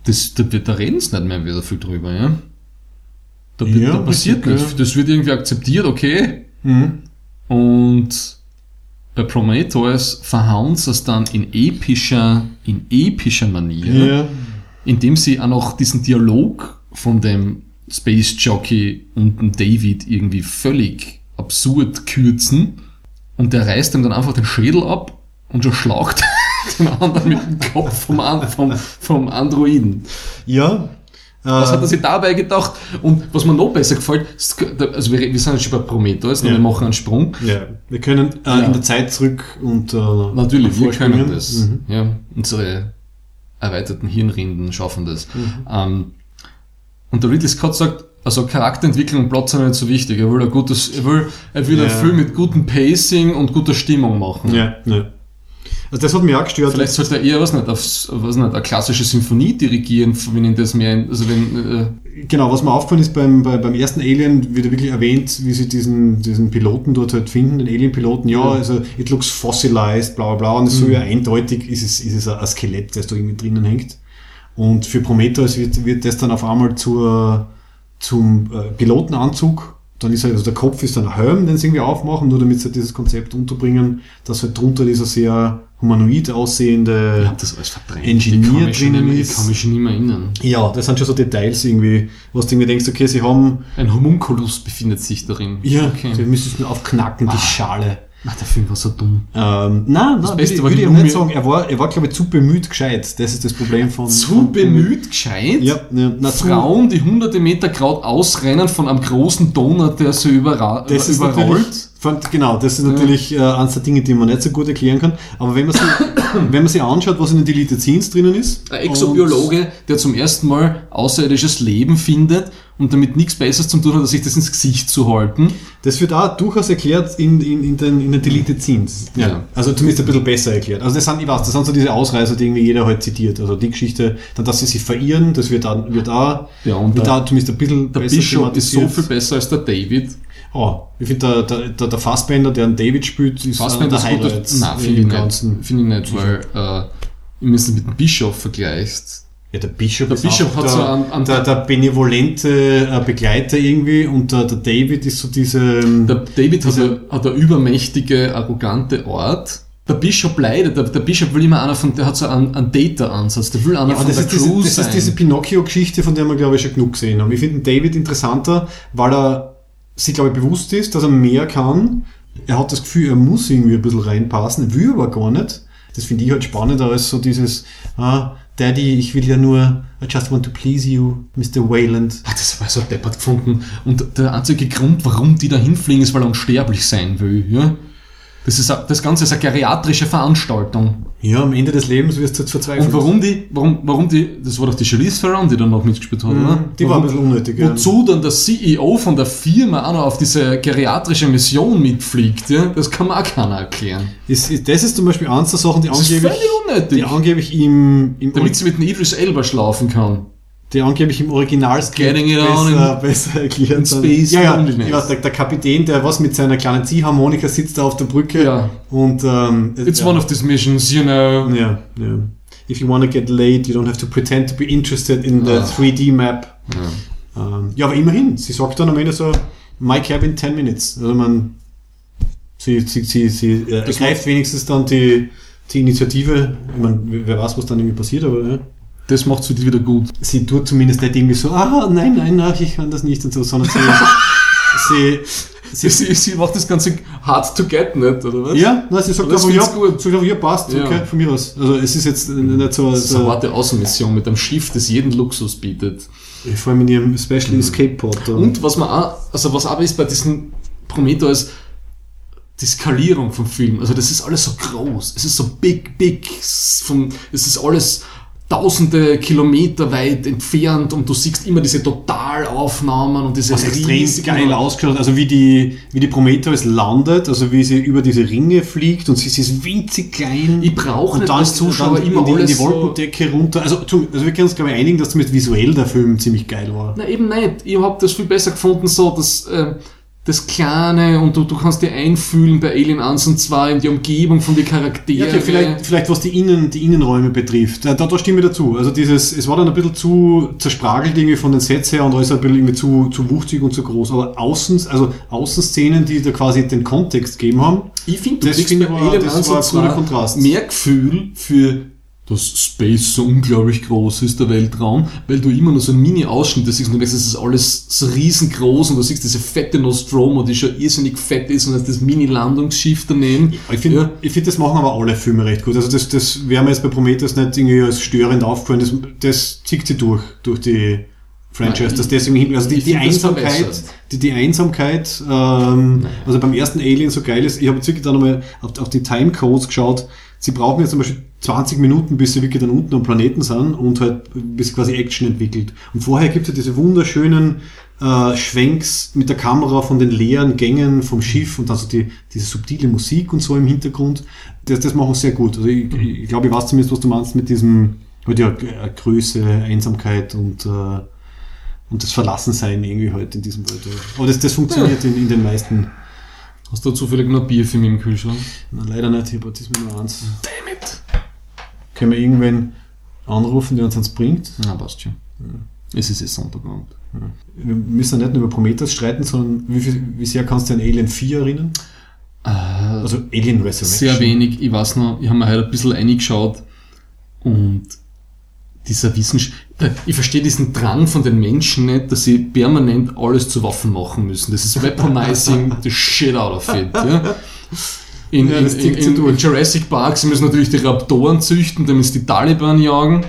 Das, da, da reden sie nicht mehr wieder viel drüber, ja. Da, Ja, da passiert richtig, nichts. Das wird irgendwie akzeptiert, okay. Mhm. Und bei Prometheus verhauen sie es dann in epischer, in epischer Manier. Ja. indem sie auch noch diesen Dialog von dem Space Jockey und dem David irgendwie völlig absurd kürzen und der reißt ihm dann einfach den Schädel ab und schlagt den anderen mit dem Kopf vom, vom, vom Androiden. Ja. Was äh, hat er sich dabei gedacht? Und was mir noch besser gefällt, also wir, wir sind jetzt schon bei Prometheus, Ja. wir machen einen Sprung. Ja, wir können äh, Ja. in der Zeit zurück und äh, Natürlich, wir können das. Mhm. Ja, unsere erweiterten Hirnrinden schaffen das. Ähm, und der Ridley Scott sagt, also Charakterentwicklung und Plot sind nicht so wichtig. Er will ein gutes, er will, er will Ja. einen Film mit gutem Pacing und guter Stimmung machen. Ja, ja. Also das hat mich auch gestört. Vielleicht sollte er eher was nicht, aufs, was nicht, eine klassische Symphonie dirigieren, wenn ihn das mehr, also wenn, äh, Genau, was mir aufgefallen ist beim, bei, beim ersten Alien, wird ja wirklich erwähnt, wie sie diesen, diesen Piloten dort halt finden, den Alien-Piloten. Ja, Ja. also it looks fossilized, bla bla bla. Und es so ja eindeutig ist es, ist es ein Skelett, das da irgendwie drinnen hängt. Und für Prometheus wird, wird das dann auf einmal zur, zum äh, Pilotenanzug. Dann ist halt, also der Kopf ist dann ein Helm, den sie irgendwie aufmachen, nur damit sie halt dieses Konzept unterbringen, dass halt drunter dieser sehr humanoid aussehende. hab das alles. Engineer ich kann mich schon drinnen nicht mehr- ist. Ich kann mich schon nicht mehr erinnern. Ja, das sind schon so Details irgendwie, was du irgendwie denkst, okay, sie haben, Ein Homunculus befindet sich darin. ja, okay. sie müssen es nur aufknacken, die Schale. Ach, der Film war so dumm. Ähm, nein, nein, Beste würde, war würde die ich nicht sagen, er war, er war, glaube ich, zu bemüht gescheit. Das ist das Problem von... Zu von- bemüht, gescheit? Ja, ja na, Frauen, die hunderte Meter Kraut ausrennen von einem großen Donut, der sie überra Das ist überrollt. natürlich, fand, genau, das ist natürlich äh, eines der Dinge, die man nicht so gut erklären kann. Aber wenn man sich, wenn man sich anschaut, was in den Deleted Scenes drinnen ist. Ein Exobiologe, der zum ersten Mal außerirdisches Leben findet und damit nichts Besseres zu tun hat, als sich das ins Gesicht zu halten. Das wird auch durchaus erklärt in, in, in, den, in den Deleted Scenes. Ja. Also zumindest ein bisschen besser erklärt. Also das sind, ich weiß, das sind so diese Ausreißer, die irgendwie jeder halt zitiert. Also die Geschichte, dann, dass sie sich verirren, das wird auch, wird auch, Ja, und wird auch zumindest ein bisschen Der besser Bishop ist so viel besser als der David. Oh, ich finde, der, der, der, der Fassbender, der einen David spielt, ist Fassbender der. Highlights Nein, finde ich nicht. Finde ich nicht, weil, äh, wenn du es mit dem Bischof vergleichst, Ja, der Bishop, Der Bishop hat der, so einen- einen- der, der benevolente äh, Begleiter irgendwie und der, der David ist so diese... Der David hat, Diese- hat eine übermächtige, arrogante Art. Der Bishop leidet, der, der Bishop will immer einer von, der hat so einen, einen Data-Ansatz, der will einer Ja, von das der ist, diese, Crew das sein. ist diese Pinocchio-Geschichte, von der wir, glaube ich, schon genug gesehen haben. Ich finde David interessanter, weil er sich, glaube ich, bewusst ist, dass er mehr kann. Er hat das Gefühl, er muss irgendwie ein bisschen reinpassen, will aber gar nicht. Das finde ich halt spannender als so dieses, ah, Daddy, ich will ja nur, I just want to please you, Mr. Wayland. Ah, das war so deppert gefunden. Und der einzige Grund, warum die da hinfliegen, ist, weil er unsterblich sein will. Ja? Das, ist, a- das Ganze ist eine geriatrische Veranstaltung. Ja, am Ende des Lebens wirst du jetzt verzweifelt. Und warum die, warum, warum die, das war doch die Charlize Theron, die dann noch mitgespielt hat, oder? Mhm, Die war ein Warum- bisschen unnötig, ja. Wozu dann der CEO von der Firma auch noch auf diese geriatrische Mission mitfliegt, ja? Das kann man auch keiner erklären. Das ist, das ist zum Beispiel eins der Sachen, die Das ist angeblich, völlig unnötig. die angeblich im, im, Damit sie mit dem Idris Elba schlafen kann. Die angeblich im Originalskript Getting it on besser, in- besser sind. space ja, ja, weiß, der, der Kapitän, der was mit seiner kleinen Ziehharmonika sitzt da auf der Brücke Ja. und ähm, It's ja, one of these missions, you know. ja, ja. If you want to get laid, you don't have to pretend to be interested in the Ah. 3D map. Ja. Ähm, ja, aber immerhin, sie sagt dann am Ende so, my cabin 10 minutes. Also man, sie, sie, sie, sie äh, ergreift wenigstens dann die, die Initiative. Ich meine, wer weiß, was dann irgendwie passiert, aber ja. Das macht sie wieder gut. sie tut zumindest nicht irgendwie so, ah, nein, nein, nein, ich kann das nicht und so, sondern sie, sie, Sie, sie, macht das Ganze hard to get, nicht, oder was? ja, nein, sie sagt Das einfach, ja, gut. sagt ja, passt, Ja. okay, von mir aus. Also es ist jetzt nicht so, Das ist eine harte Außenmission mit einem Schiff, das jeden Luxus bietet. vor allem in ihrem Special Escape Pod. Und was man auch, also was aber ist bei diesem Prometheus, die Skalierung vom Film. Also das ist alles so groß. Es ist so big, big. Vom, es ist alles tausende Kilometer weit entfernt und du siehst immer diese Totalaufnahmen und diese Was extrem geil ausgeschaut. Also wie die, wie die Prometheus landet, also wie sie über diese Ringe fliegt und sie, sie ist winzig klein. Ich brauche und nicht dann, als Zuschauer dann immer in die, in die so- Wolkendecke runter. Also, also wir können uns glaube ich einigen, dass zumindest visuell der Film ziemlich geil war. Na eben nicht. Ich habe das viel besser gefunden, so dass äh, das Kleine und du, du kannst dir einfühlen bei Alien 1 und 2 in die Umgebung von den Charakteren. Ja, okay, vielleicht, vielleicht was die, Innen, die Innenräume betrifft. Da, da, stimme ich dazu. Also dieses, es war dann ein bisschen zu zerspragelt irgendwie von den Sets her und alles ein bisschen irgendwie zu, zu wuchtig und zu groß. Aber Außen, also Außenszenen, die da quasi den Kontext gegeben haben, Ich finde, du Das kriegst finde bei war- Alien das 1 war und ein cooler 2 Kontrast. mehr Gefühl für dass Space so unglaublich groß ist, der Weltraum, weil du immer nur so einen Mini-Ausschnitt siehst und du merkst, es ist alles so riesengroß und du siehst diese fette Nostromo, die schon irrsinnig fett ist und hast das Mini-Landungsschiff daneben. Ich finde, Ja. ich finde, das machen aber alle Filme recht gut. Also das, das wäre mir jetzt bei Prometheus nicht irgendwie als störend aufgefallen. Das, das zieht sie durch, durch die Franchise. Nein, dass deswegen hinten, also die, die das Einsamkeit, die, die Einsamkeit, ähm, also beim ersten Alien so geil ist, ich habe jetzt wirklich dann nochmal auf, auf die Timecodes geschaut. Sie brauchen jetzt zum Beispiel 20 Minuten, bis sie wirklich dann unten am Planeten sind und halt bis quasi Action entwickelt. Und vorher gibt es ja diese wunderschönen äh, Schwenks mit der Kamera von den leeren Gängen vom Schiff und dann so die, diese subtile Musik und so im Hintergrund. Das, das machen sie sehr gut. Also ich, ich glaube, ich weiß zumindest, was du meinst mit diesem halt ja, äh, Größe, Einsamkeit und, äh, und das Verlassensein irgendwie halt in diesem Welt. Aber das, das funktioniert in, in den meisten. Hast du zufällig noch Bier für mich im Kühlschrank? Na, leider nicht, ich habe das nur eins. Damn it! Können wir irgendwen anrufen, der uns eins bringt? Na, passt schon. Es ist jetzt Sonntagabend. Wir müssen ja nicht nur über Prometheus streiten, sondern wie, viel, wie sehr kannst du an Alien 4 erinnern? Also Alien Resurrection. Sehr wenig. Ich weiß noch, ich habe mir heute ein bisschen reingeschaut und dieser Wissenschaft, ich verstehe diesen Drang von den Menschen nicht, dass sie permanent alles zu Waffen machen müssen. Das ist weaponizing the shit out of it. Ja? In, Ja, in, in, in. Jurassic Park, sie müssen natürlich die Raptoren züchten, damit sie die Taliban jagen.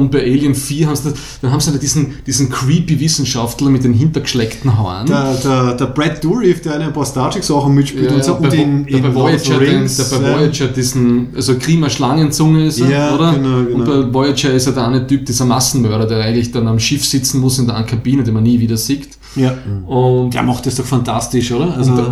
Und bei Alien 4 haben sie, da- dann haben sie diesen, diesen creepy Wissenschaftler mit den hintergeschleckten Haaren. Der, der, der Brad Dourif, der in ein paar Star Trek-Sachen mitspielt Ja, und so. ja, bei, und in, der in bei Voyager, den, Rings, der bei ja. Voyager diesen, also Grima Schlangenzunge ist er, Ja, oder? genau, genau. Und bei Voyager ist er der eine Typ, dieser Massenmörder, der eigentlich dann am Schiff sitzen muss in der Kabine, den man nie wieder sieht. Ja. Und, Der macht das doch fantastisch, oder? Also, und er,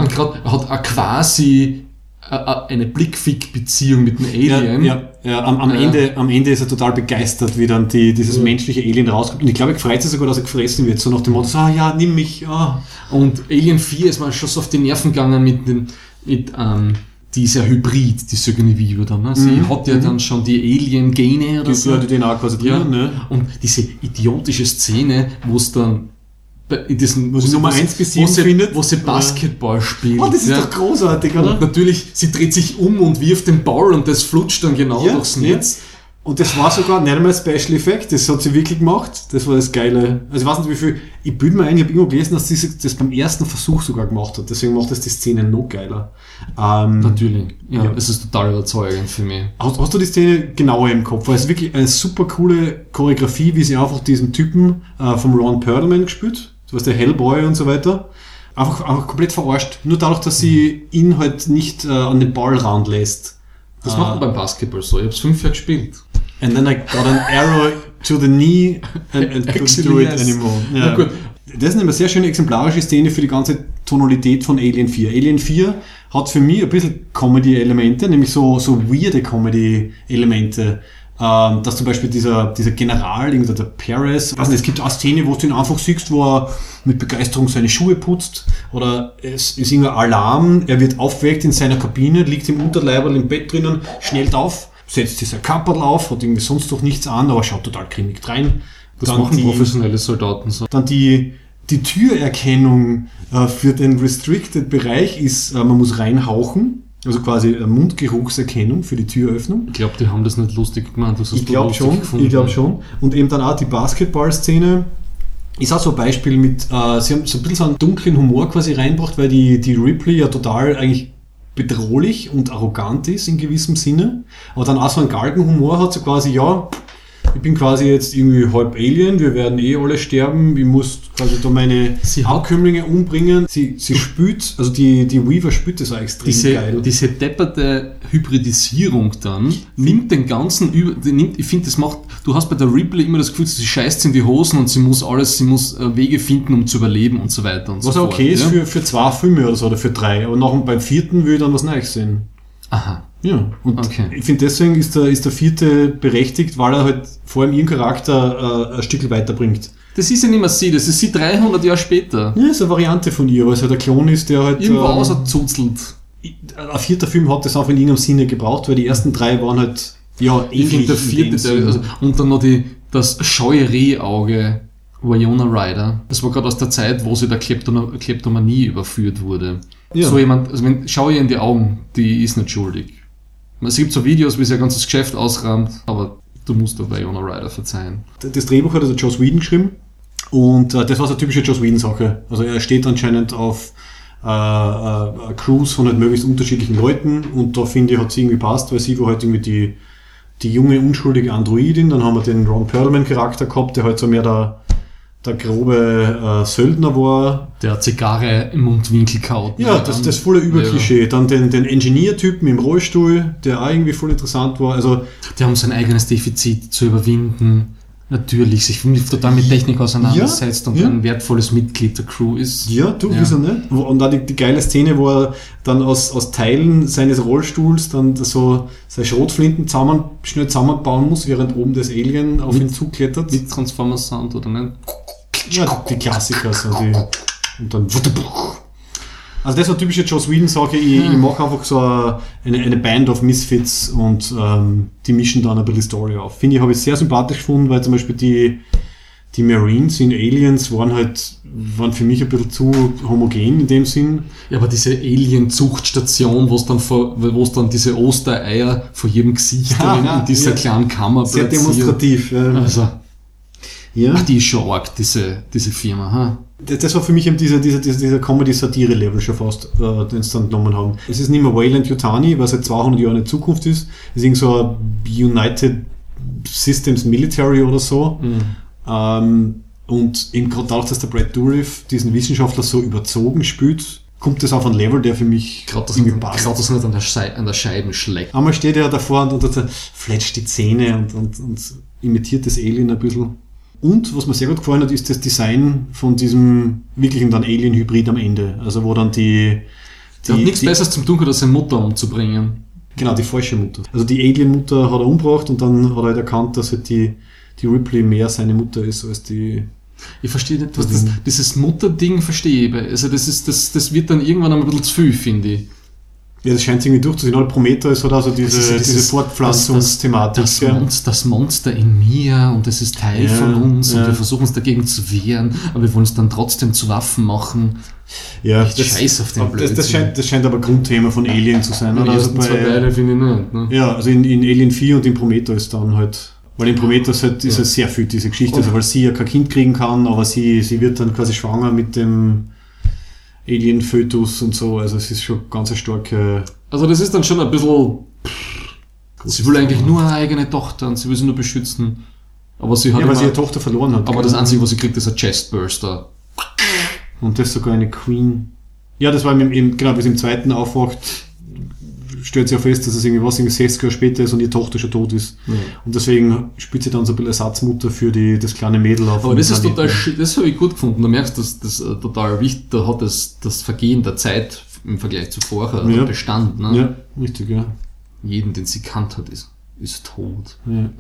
er hat auch quasi eine Blickfick-Beziehung mit ja, Alien. ja, ja, am, am, Ja. Ende, am Ende ist er total begeistert, wie dann die, dieses Ja. menschliche Alien rauskommt. Und ich glaube, er freut sich sogar, dass er gefressen wird. So nach dem Motto, so, ah ja, nimm mich. Ah. Und Alien 4 ist mir schon so auf die Nerven gegangen mit dem, mit, ähm, die ist ja Hybrid, die Sigourney dann. Ne? Sie Mhm, hat ja dann schon die Alien-Gene oder Die, so. ja, die DNA quasi Ja, drin, ne? und diese idiotische Szene, wo es dann in diesen, Wo sie Nummer eins bis sieben wo sie, findet? wo sie? Basketball spielt. Oh, das ist ja. doch großartig, Und oder? natürlich, sie dreht sich um und wirft den Ball und das flutscht dann genau Ja, durchs ja. Netz. Und das war sogar nicht einmal ein Special Effect, das hat sie wirklich gemacht. Das war das Geile. Also ich weiß nicht wie viel, ich bilde mir ein, ich habe irgendwo gelesen, dass sie das beim ersten Versuch sogar gemacht hat. Deswegen macht das die Szene noch geiler. Ähm, Natürlich. Ja, Ja. es ist total überzeugend für mich. Hast, hast du die Szene genauer im Kopf? Weil es ist wirklich eine super coole Choreografie, wie sie einfach diesen Typen äh, vom Ron Perlman gespielt, so was der Hellboy und so weiter, einfach, einfach komplett verarscht. Nur dadurch, dass sie ihn halt nicht äh, an den Ball ranlässt. Das Ah. macht man beim Basketball so. Ich habe es fünf Jahre gespielt. And then I got an arrow to the knee and, and couldn't do it yes. anymore. Na gut. Das ist eine sehr schöne exemplarische Szene für die ganze Tonalität von Alien 4. Alien 4 hat für mich ein bisschen Comedy-Elemente, nämlich so, so weirde Comedy-Elemente. Ähm, dass zum Beispiel dieser, dieser General, irgendwie der weiß nicht, es gibt auch Szene, wo du ihn einfach siehst, wo er mit Begeisterung seine Schuhe putzt, oder es ist irgendein Alarm, er wird aufgeweckt in seiner Kabine, liegt im Unterleiberl im Bett drinnen, schnellt auf, setzt dieser Kapperl auf, hat irgendwie sonst doch nichts an, aber schaut total grimmig rein. Das Dann machen die- professionelle Soldaten so. dann die, die Türerkennung äh, für den Restricted-Bereich ist, äh, man muss reinhauchen, also quasi äh, Mundgeruchserkennung für die Türöffnung. Ich glaube, die haben das nicht lustig gemeint. Das hast Ich glaube schon, gefunden. ich glaube schon. Und eben dann auch die Basketball-Szene ist auch so ein Beispiel mit, äh, sie haben so ein bisschen so einen dunklen Humor quasi reinbracht, weil die, die Ripley ja total eigentlich bedrohlich und arrogant ist in gewissem Sinne, aber dann auch so einen Galgenhumor hat, so quasi, ja, ich bin quasi jetzt irgendwie halb Alien, wir werden eh alle sterben, ich muss quasi da meine Sie Abkömmlinge umbringen. Sie, sie spült, also die, die Weaver spült das auch extrem diese, geil. diese depperte Hybridisierung dann nimmt den ganzen über, nimmt, ich finde, das macht, du hast bei der Ripley immer das Gefühl, sie scheißt in die Hosen und sie muss alles, sie muss äh, Wege finden, um zu überleben und so weiter und was so fort. okay ist ja? für, für zwei Filme oder so, oder für drei. Aber nach, beim vierten will ich dann was Neues sehen. Aha. Ja, und Okay. ich finde deswegen ist der, ist der vierte berechtigt, weil er halt vor allem ihren Charakter äh, ein Stück weiterbringt. Das ist ja nicht mehr sie, das ist sie 300 Jahre später. Ja, ist eine Variante von ihr, weil es halt ein Klon ist, der halt. Irgendwo ähm, auserzuzelt. ein vierter Film hat das auch in irgendeinem Sinne gebraucht, weil die ersten drei waren halt, ja, ähnlich. der vierte, der, also, und dann noch die, das scheue Rehauge Wyona Ryder. Das war gerade aus der Zeit, wo sie der Kleptomanie überführt wurde. Ja. So jemand, also wenn, schau ihr in die Augen, die ist nicht schuldig. Es gibt so Videos, wie sie ihr ganzes Geschäft ausrahmt, aber du musst der Wyona Ryder verzeihen. Das Drehbuch hat also Joss Whedon geschrieben und äh, das war so eine typische Joss Whedon-Sache. Also er steht anscheinend auf äh, äh, Crews von halt möglichst unterschiedlichen Leuten und da finde ich, hat sie irgendwie passt, weil sie war halt irgendwie die, die junge, unschuldige Androidin. Dann haben wir den Ron Perlman-Charakter gehabt, der halt so mehr der, der grobe äh, Söldner war. Der Zigarre im Mundwinkel kaut. Ja, das, das volle Überklischee. Dann den, den Engineer-Typen im Rollstuhl, der auch irgendwie voll interessant war. Also Die haben sein eigenes Defizit zu überwinden. Natürlich, sich total mit Technik auseinandersetzt Ja, und ja. ein wertvolles Mitglied der Crew ist. Ja, du, Ja. wieso nicht? Und dann die, die geile Szene, wo er dann aus, aus Teilen seines Rollstuhls dann so seine Schrotflinten zusammen, schnell zusammenbauen muss, während oben das Alien auf Mit- ihn zuklettert. Mit Transformers Sound oder nicht? ja, die Klassiker, so die, und dann. Also das war typische Joss Whedon-Sache, ich, ich mache einfach so eine, eine Band of Misfits und ähm, die mischen dann ein bisschen Story auf. Finde ich, habe ich sehr sympathisch gefunden, weil zum Beispiel die, die Marines in Aliens waren halt, waren für mich ein bisschen zu homogen in dem Sinn. Ja, aber diese Alien-Zuchtstation, wo es dann dann diese Ostereier vor jedem Gesicht Ja, in, in dieser ja. kleinen Kammer Sehr platziert. demonstrativ. Ja. Also, Ja. ach, die ist schon arg, diese, diese Firma, ha? Das das war für mich eben dieser, dieser, dieser, dieser Comedy-Satire-Level schon fast, äh, den sie dann genommen haben. Es ist nicht mehr Wayland Yutani, was seit 200 Jahren in Zukunft ist. Es ist irgend so ein United Systems Military oder so. Ähm, und eben gerade dadurch, dass der Brad Dourif diesen Wissenschaftler so überzogen spielt, kommt das auf ein Level, der für mich Gerade, er- passt. gerade, dass er nicht an der, Schei an der Scheiben schlägt. Einmal steht er davor und, und, und fletscht die Zähne und, und, und imitiert das Alien ein bisschen. Und was mir sehr gut gefallen hat, ist das Design von diesem wirklichen dann Alien-Hybrid am Ende. Also wo dann die... Der hat nichts die, Besseres zum tun, als seine Mutter umzubringen. Genau, die falsche Mutter. Also die Alien-Mutter hat er umgebracht und dann hat er halt erkannt, dass halt die, die Ripley mehr seine Mutter ist als die... Ich verstehe nicht, was das, dieses Mutterding verstehe ich. Also das ist, das, das wird dann irgendwann ein bisschen zu viel, finde ich. Ja, das scheint sich irgendwie durchzuziehen. Halt Prometheus hat also diese, Das ist diese Fortpflanzungsthematik. Das, gell? Monster, das Monster in mir und es ist Teil Ja, von uns ja. und wir versuchen uns dagegen zu wehren, aber wir wollen es dann trotzdem zu Waffen machen. ja, echt scheiß auf den aber das, das, Blödsinn. scheint, das scheint aber Grundthema von Alien zu sein. Oder? Also ersten zwei Teile finde ich nicht. Ne? Ja, also in, in Alien 4 und in Prometheus dann halt. Weil in Prometheus halt ist Ja. es sehr viel diese Geschichte, also weil sie ja kein Kind kriegen kann, aber sie, sie wird dann quasi schwanger mit dem Alien-Fötus und so. Also es ist schon ganz eine starke. Also das ist dann schon ein bisschen... Sie will eigentlich nur eine eigene Tochter und sie will sie nur beschützen. Aber sie hat Ja, weil sie ihre Tochter verloren hat. aber das Einzige, was sie kriegt, ist ein Chestburster. Und das sogar eine Queen. Ja, das war im, im, genau, bis im zweiten aufwacht, stellt sie ja fest, dass es irgendwie was, irgendwie 60 Jahre später ist und ihre Tochter schon tot ist. Und deswegen spielt sie dann so ein bisschen Ersatzmutter für die, das kleine Mädel auf Aber das ist Planeten. total, das habe ich gut gefunden. Du merkst, dass das äh, total wichtig, da hat das, das Vergehen der Zeit im Vergleich zu vorher Ja. Bestand. Ne? Ja, richtig, ja. Jeden, den sie kannt hat, ist, ist tot. ja.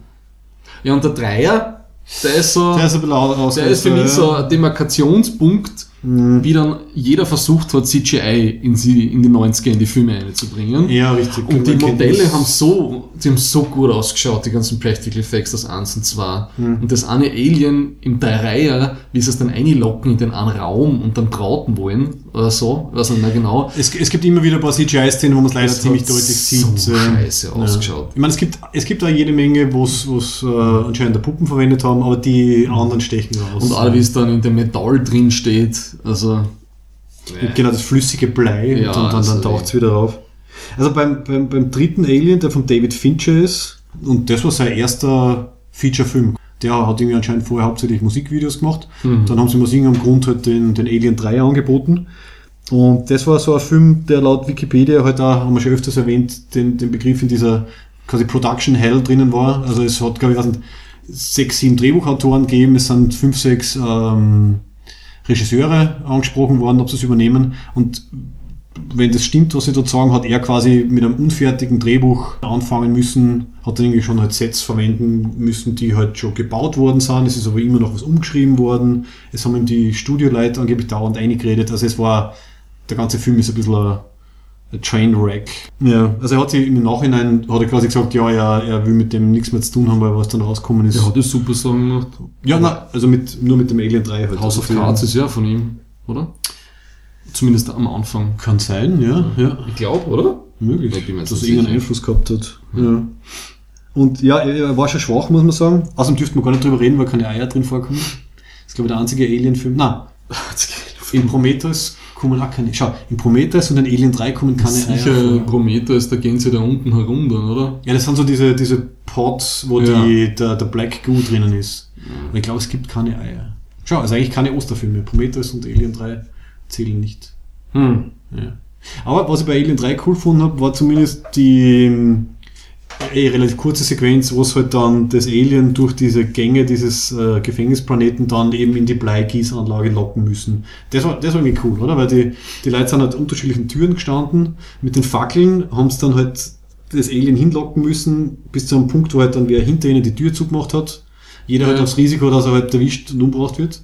Ja, und der Dreier, der ist so, Der ist ein bisschen aus. der ist für mich so ein Demarkationspunkt, Mhm. wie dann jeder versucht hat, CGI in, sie, in die 90er in die Filme einzubringen. Ja, richtig. Und die Modelle das. haben so, die haben so gut ausgeschaut, die ganzen Practical Effects, das 1 und 2. Mhm. Und das eine Alien im Dreier, wie sie es dann einlocken in den einen Raum und dann brauten wollen, oder so, weiß nicht mehr genau. Es, es gibt immer wieder ein paar CGI-Szenen, wo man es leider Das ziemlich deutlich so sieht. äh, scheiße ausgeschaut. Ich meine, es gibt, es gibt auch jede Menge, wo es äh, anscheinend der Puppen verwendet haben, aber die anderen stechen raus. Und alle, wie es dann in dem Metall drin steht, also, Und genau, das flüssige Blei Ja, und dann, also dann taucht es wieder auf. Also beim, beim, beim dritten Alien, der von David Fincher ist, und das war sein erster Feature-Film. Der hat irgendwie anscheinend vorher hauptsächlich Musikvideos gemacht. Mhm. Dann haben sie aus irgendeinem Grund halt den, den Alien 3 angeboten. Und das war so ein Film, der laut Wikipedia halt auch, haben wir schon öfters erwähnt, den, den Begriff in dieser quasi Production Hell drinnen war. Also es hat, glaube ich, sechs, sieben Drehbuchautoren gegeben, es sind fünf, sechs ähm, Regisseure angesprochen worden, ob sie es übernehmen. Und wenn das stimmt, was sie dort sagen, hat er quasi mit einem unfertigen Drehbuch anfangen müssen, hat dann irgendwie schon halt Sets verwenden müssen, die halt schon gebaut worden sind. Es ist aber immer noch was umgeschrieben worden. Es haben ihm die Studioleiter angeblich dauernd eingeredet. Also es war, der ganze Film ist ein bisschen Trainwreck. Ja, also er hat sich im Nachhinein, hat er quasi gesagt, ja, er, er will mit dem nichts mehr zu tun haben, weil was dann rausgekommen ist. Der hat das super Sachen gemacht. ja, na, also mit, nur mit dem Alien 3 halt. House of Cards ist ja von ihm, oder? Zumindest am Anfang. Kann sein, ja, ja. Ich glaube, oder? Möglich, Ich dass er irgendeinen. Einfluss gehabt hat. Ja. Und ja, er er war schon schwach, muss man sagen. Außerdem dürfte man gar nicht drüber reden, weil keine Eier drin vorkommen. Das ist, glaube ich, der einzige Alien-Film. Nein, in Prometheus kommen auch keine. Schau, in Prometheus und in Alien 3 kommen keine Eier Sicher. Prometheus, da gehen sie da unten herum dann, oder? Ja, das sind so diese, diese Pots, wo Ja. die, der, der Black Goo drinnen ist. Aber ich glaube, es gibt keine Eier. Schau, also eigentlich keine Osterfilme. Prometheus und Alien 3 zählen nicht. Hm. Ja. Aber was ich bei Alien 3 cool gefunden habe, war zumindest die eh relativ kurze Sequenz, wo es halt dann das Alien durch diese Gänge dieses äh, Gefängnisplaneten dann eben in die Bleigießanlage locken müssen. Das war, das war irgendwie cool, oder? Weil die, die Leute sind halt unterschiedlichen Türen gestanden, mit den Fackeln haben es dann halt das Alien hinlocken müssen, bis zu einem Punkt, wo halt dann wer hinter ihnen die Tür zugemacht hat. Jeder Ja. hat aufs Risiko, dass er halt erwischt und umgebracht wird.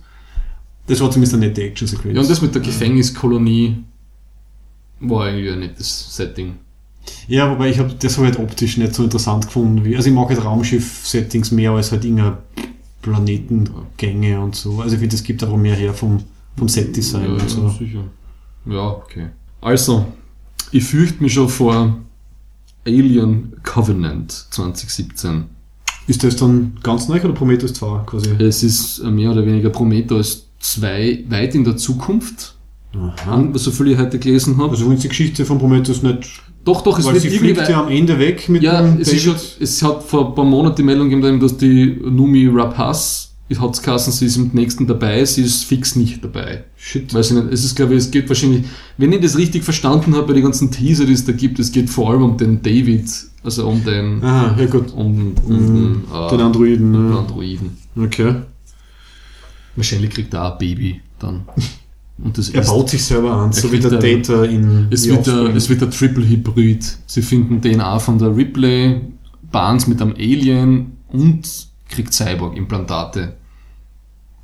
Das war zumindest eine nette Action-Sequenz. Ja, und das mit der Gefängniskolonie war irgendwie ein nettes Setting. Ja, wobei ich habe das halt optisch nicht so interessant gefunden. Wie, also ich mag halt Raumschiff-Settings mehr als halt irgendeine Planetengänge und so. Also ich finde, es gibt aber mehr her vom, vom Set-Design ja, und so. sicher. Ja, okay. Also, ich fürchte mich schon vor Alien Covenant 2017. Ist das dann ganz neu oder Prometheus 2 quasi? Es ist äh, mehr oder weniger Prometheus 2 weit in der Zukunft, Aha. so viel ich heute gelesen habe. Also wenn die Geschichte von Prometheus nicht... Doch, doch, es weil wird sie irgendwie fliegt ja am Ende weg mit Ja, dem es, ist schon, es hat vor ein paar Monaten die Meldung gegeben, dass die Numi Rapaz, hat geheißen, sie ist im nächsten dabei, sie ist fix nicht dabei. Shit. Weiß ich nicht, es ist, glaube ich, es geht wahrscheinlich, wenn ich das richtig verstanden habe bei den ganzen Teaser, die es da gibt, es geht vor allem um den David, also um den, Aha, ja gut. um, um den, äh, Den Androiden. den Ja. Androiden. Okay. Wahrscheinlich kriegt er auch ein Baby dann. Und das Er ist- baut sich selber an, so wie der Data in Es wird, der, es wird der Triple Hybrid. Sie finden DNA von der Ripley, Barnes mit einem Alien und kriegt Cyborg-Implantate.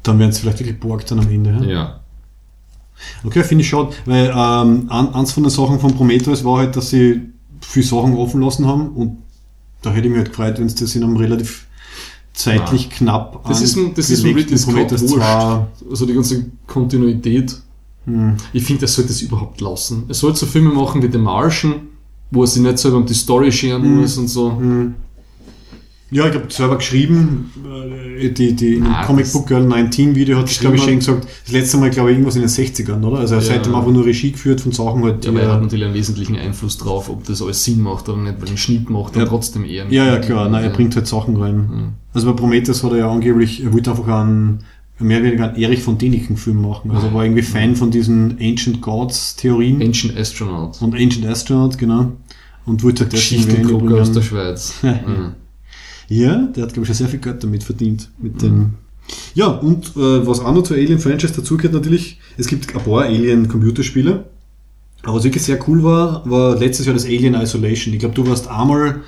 Dann werden sie vielleicht wirklich Borg dann am Ende. Ja? Ja. Okay, finde ich schade, weil ähm, eins von den Sachen von Prometheus war halt, dass sie viele Sachen offen lassen haben und da hätte ich mich halt gefreut, wenn es das in einem relativ zeitlich knapp Das ist ein, das ist ein Ridley Scott wurscht. 2. Also die ganze Kontinuität. Hm. Ich finde, er sollte das überhaupt lassen. Er sollte so Filme machen wie The Martian, wo er sich nicht selber um die Story scheren Hm. muss und so. Hm. Ja, ich habe selber geschrieben, äh, die, die in dem Ah, Comic Book Girl 19 Video hat, glaube ich, schon gesagt, das letzte Mal, glaube ich, irgendwas in den 60ern, oder? Also er Ja. seitdem einfach nur Regie geführt von Sachen halt, Ja, aber er hat natürlich einen wesentlichen Einfluss drauf, ob das alles Sinn macht oder nicht, weil den Schnitt macht er Ja. trotzdem eher. Ja, ja, klar. Nein, er bringt halt Sachen rein. Mhm. Also bei Prometheus hat er ja angeblich, er wollte einfach einen, mehr oder weniger einen Erich von Däniken Film machen. Also er war irgendwie Fan von diesen Ancient Gods Theorien Ancient Astronaut. und Ancient Astronaut, genau. Und wollte halt Geschichte aus der. Schweiz. Mhm. Ja, der hat, glaube ich, schon sehr viel Geld damit verdient. Mit den ja, und äh, was auch noch zur Alien-Franchise dazugehört natürlich, es gibt ein paar Alien-Computerspiele. Aber was wirklich sehr cool war, war letztes Jahr das Alien Isolation. Ich glaube, du warst einmal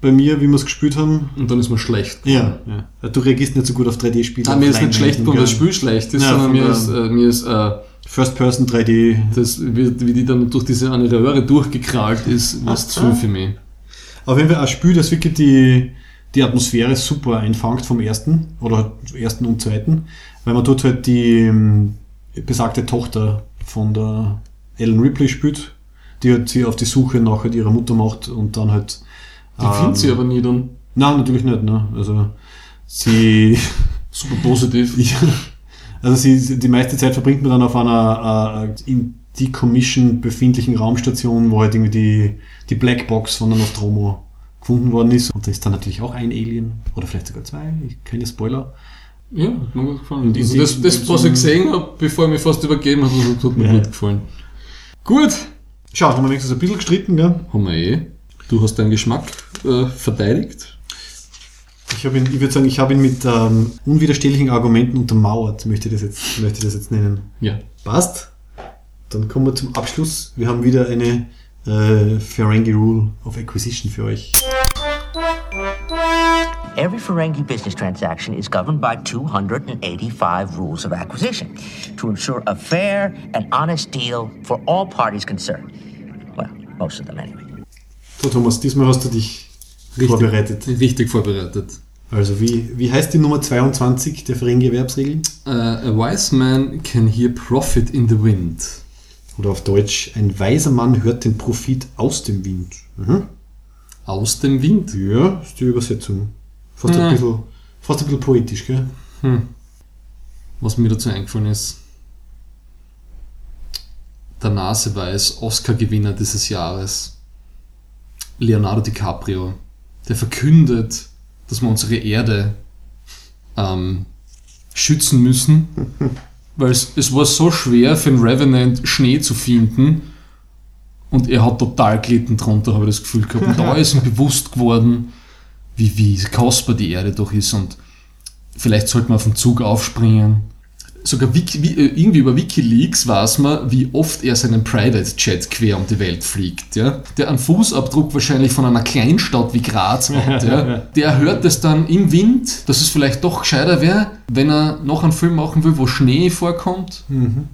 bei mir, wie wir es gespielt haben. Und dann ist man schlecht. Ja, ja. Du reagierst nicht so gut auf 3D-Spiele. Ah, mir ist nicht schlecht weil das Spiel schlecht ist, Ja, sondern mir ist, äh, mir ist äh, First-Person 3D. das, wie, wie die dann durch diese eine Röhre durchgekrallt ist, was zu viel für mich. Auf jeden Fall ein Spiel, das wirklich die, die Atmosphäre super einfangt vom ersten oder ersten und zweiten, weil man dort halt die ähm, besagte Tochter von der Ellen Ripley spielt, die halt sie auf die Suche nach halt ihrer Mutter macht und dann halt. Die findet sie aber nie dann. Nein, natürlich nicht, ne? Also sie. Super positiv. Ja. Also sie, sie- die meiste Zeit verbringt man dann auf einer äh, in Decommission befindlichen Raumstation, wo halt irgendwie die, die Blackbox von der Nostromo gefunden worden ist. Und da ist dann natürlich auch ein Alien oder vielleicht sogar zwei. Keine Spoiler. Ja, hat mir gut gefallen. Und Also das, das was ich gesehen habe, bevor ich mich fast übergeben habe, das hat mir Ja. gut gefallen. Gut, Schau, haben wir wenigstens ein bisschen gestritten, gell? haben wir eh. Du hast deinen Geschmack äh, verteidigt. Ich, ihn, ich würde sagen, ich habe ihn mit ähm, unwiderstehlichen Argumenten untermauert, möchte ich das jetzt, möchte ich das jetzt nennen. Ja. Passt? Dann kommen wir zum Abschluss. Wir haben wieder eine äh, Ferengi Rule of Acquisition für euch. Every Ferengi business transaction is governed by 285 rules of acquisition to ensure a fair and honest deal for all parties concerned. Well, most of them anyway. So, Thomas, diesmal hast du dich vorbereitet. Richtig vorbereitet. Also, wie, wie heißt die Nummer 22 der Ferengi-Erwerbsregeln? Uh, a wise man can hear profit in the wind. Oder auf Deutsch, ein weiser Mann hört den Profit aus dem Wind. Mhm. Aus dem Wind. Ja, ist die Übersetzung. Fast, Ja. ein, bisschen, fast ein bisschen poetisch, gell? Was mir dazu eingefallen ist. Der Naseweiß Oscar-Gewinner dieses Jahres. Leonardo DiCaprio. Der verkündet, dass wir unsere Erde ähm, schützen müssen. Weil es, es war so schwer für den Revenant Schnee zu finden. Und er hat total gelitten drunter, habe ich das Gefühl gehabt. Und da ist ihm bewusst geworden, wie, wie kostbar die Erde doch ist. Und vielleicht sollte man auf den Zug aufspringen. Sogar Wiki, wie, äh, irgendwie über Wikileaks weiß man, wie oft er seinen Private Jet quer um die Welt fliegt. Ja? Der einen Fußabdruck wahrscheinlich von einer Kleinstadt wie Graz hat. Ja? Der hört es dann im Wind, dass es vielleicht doch gescheiter wäre, wenn er noch einen Film machen will, wo Schnee vorkommt,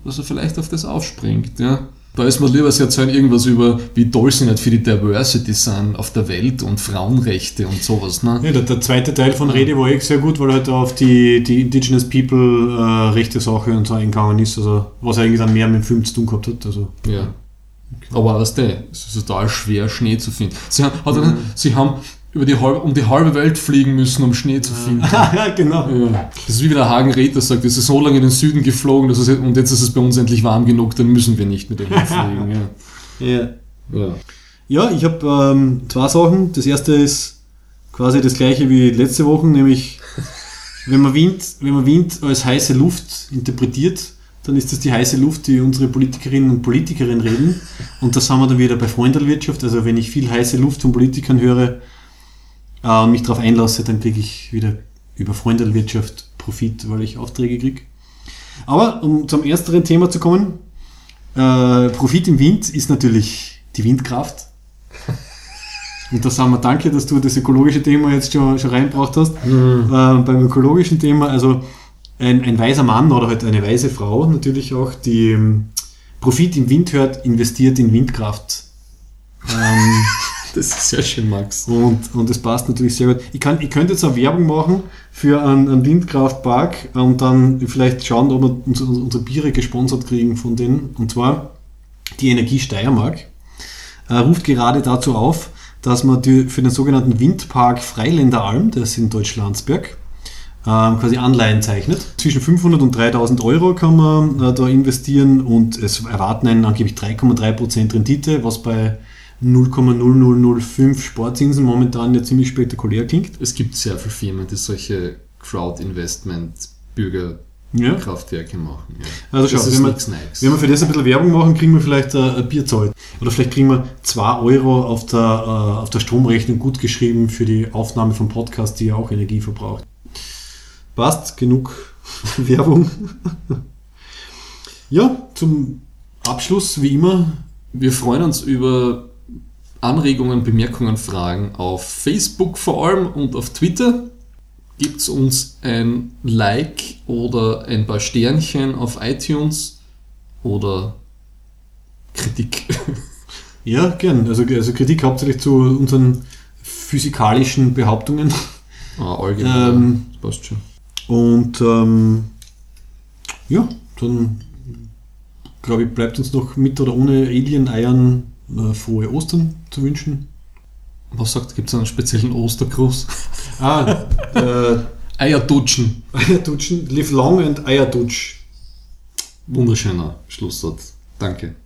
dass er vielleicht auf das aufspringt. Ja? Da ist mir lieber, sie erzählen irgendwas über, wie toll sie nicht für die Diversity sind auf der Welt und Frauenrechte und sowas. Ne? Ja, der, der zweite Teil von Rede war echt sehr gut, weil er halt auf die, die Indigenous People äh, rechte Sache und so eingegangen ist, also was eigentlich dann mehr mit dem Film zu tun gehabt hat. Also. Ja. Aber weißt du, es ist total schwer, Schnee zu finden. Sie haben, hat er, sie haben über die halbe, um die halbe Welt fliegen müssen, um Schnee zu finden. ja, genau. Ja. Das ist wie der Hagen Räther sagt, es ist so lange in den Süden geflogen dass es, und jetzt ist es bei uns endlich warm genug, dann müssen wir nicht mit dem fliegen. Ja. Ja, Ja. ja ich habe ähm, zwei Sachen. Das erste ist quasi das gleiche wie letzte Woche, nämlich wenn man Wind, wenn man Wind als heiße Luft interpretiert, dann ist das die heiße Luft, die unsere Politikerinnen und Politikerinnen reden. Und das haben wir dann wieder bei Freundelwirtschaft. Also wenn ich viel heiße Luft von Politikern höre äh, und mich darauf einlasse, dann kriege ich wieder über Freundelwirtschaft Profit, weil ich Aufträge kriege. Aber um zum ersteren Thema zu kommen, äh, Profit im Wind ist natürlich die Windkraft. Und da sagen wir danke, dass du das ökologische Thema jetzt schon, schon reingebracht hast. Äh, beim ökologischen Thema, also ein, ein weiser Mann oder halt eine weise Frau natürlich auch, die ähm, Profit im Wind hört, investiert in Windkraft. Ähm, Das ist sehr schön, Max. und, und das passt natürlich sehr gut. Ich, kann, ich könnte jetzt auch Werbung machen für einen, einen Windkraftpark und dann vielleicht schauen, ob wir unsere, unsere Biere gesponsert kriegen von denen. Und zwar die Energie Steiermark äh, ruft gerade dazu auf, dass man die, für den sogenannten Windpark Freiländeralm, der ist in Deutschlandsberg, ähm, quasi Anleihen zeichnet. Zwischen 500 und 3000 Euro kann man äh, da investieren und es erwarten einen angeblich 3,3% Rendite, was bei 0,0005 Sportzinsen momentan ja ziemlich spektakulär klingt. Es gibt sehr viele Firmen, die solche Crowd-Investment-Bürgerkraftwerke Ja. machen. Ja. Also schau, wenn wir, Neues. wenn wir für das ein bisschen Werbung machen, kriegen wir vielleicht äh, ein Bier zahlt. Oder vielleicht kriegen wir 2 Euro auf der, äh, auf der Stromrechnung gut geschrieben für die Aufnahme vom Podcast, die ja auch Energie verbraucht. Passt, genug Werbung. ja, zum Abschluss, wie immer, Wir freuen uns über Anregungen, Bemerkungen, Fragen auf Facebook vor allem und auf Twitter. Gibt uns ein Like oder ein paar Sternchen auf iTunes oder Kritik. ja, gern. Also, also Kritik hauptsächlich zu unseren physikalischen Behauptungen. Ah, allgemein. Ähm, das passt schon. Und ähm, ja, dann glaube ich, bleibt uns noch mit oder ohne Alien-Eiern äh, frohe Ostern zu wünschen. Was sagt, gibt es einen speziellen Ostergruß? Ah, äh, Eierdutschen. Eierdutschen, live long and Eierdutsch. Wunderschöner Schlusssatz. Danke.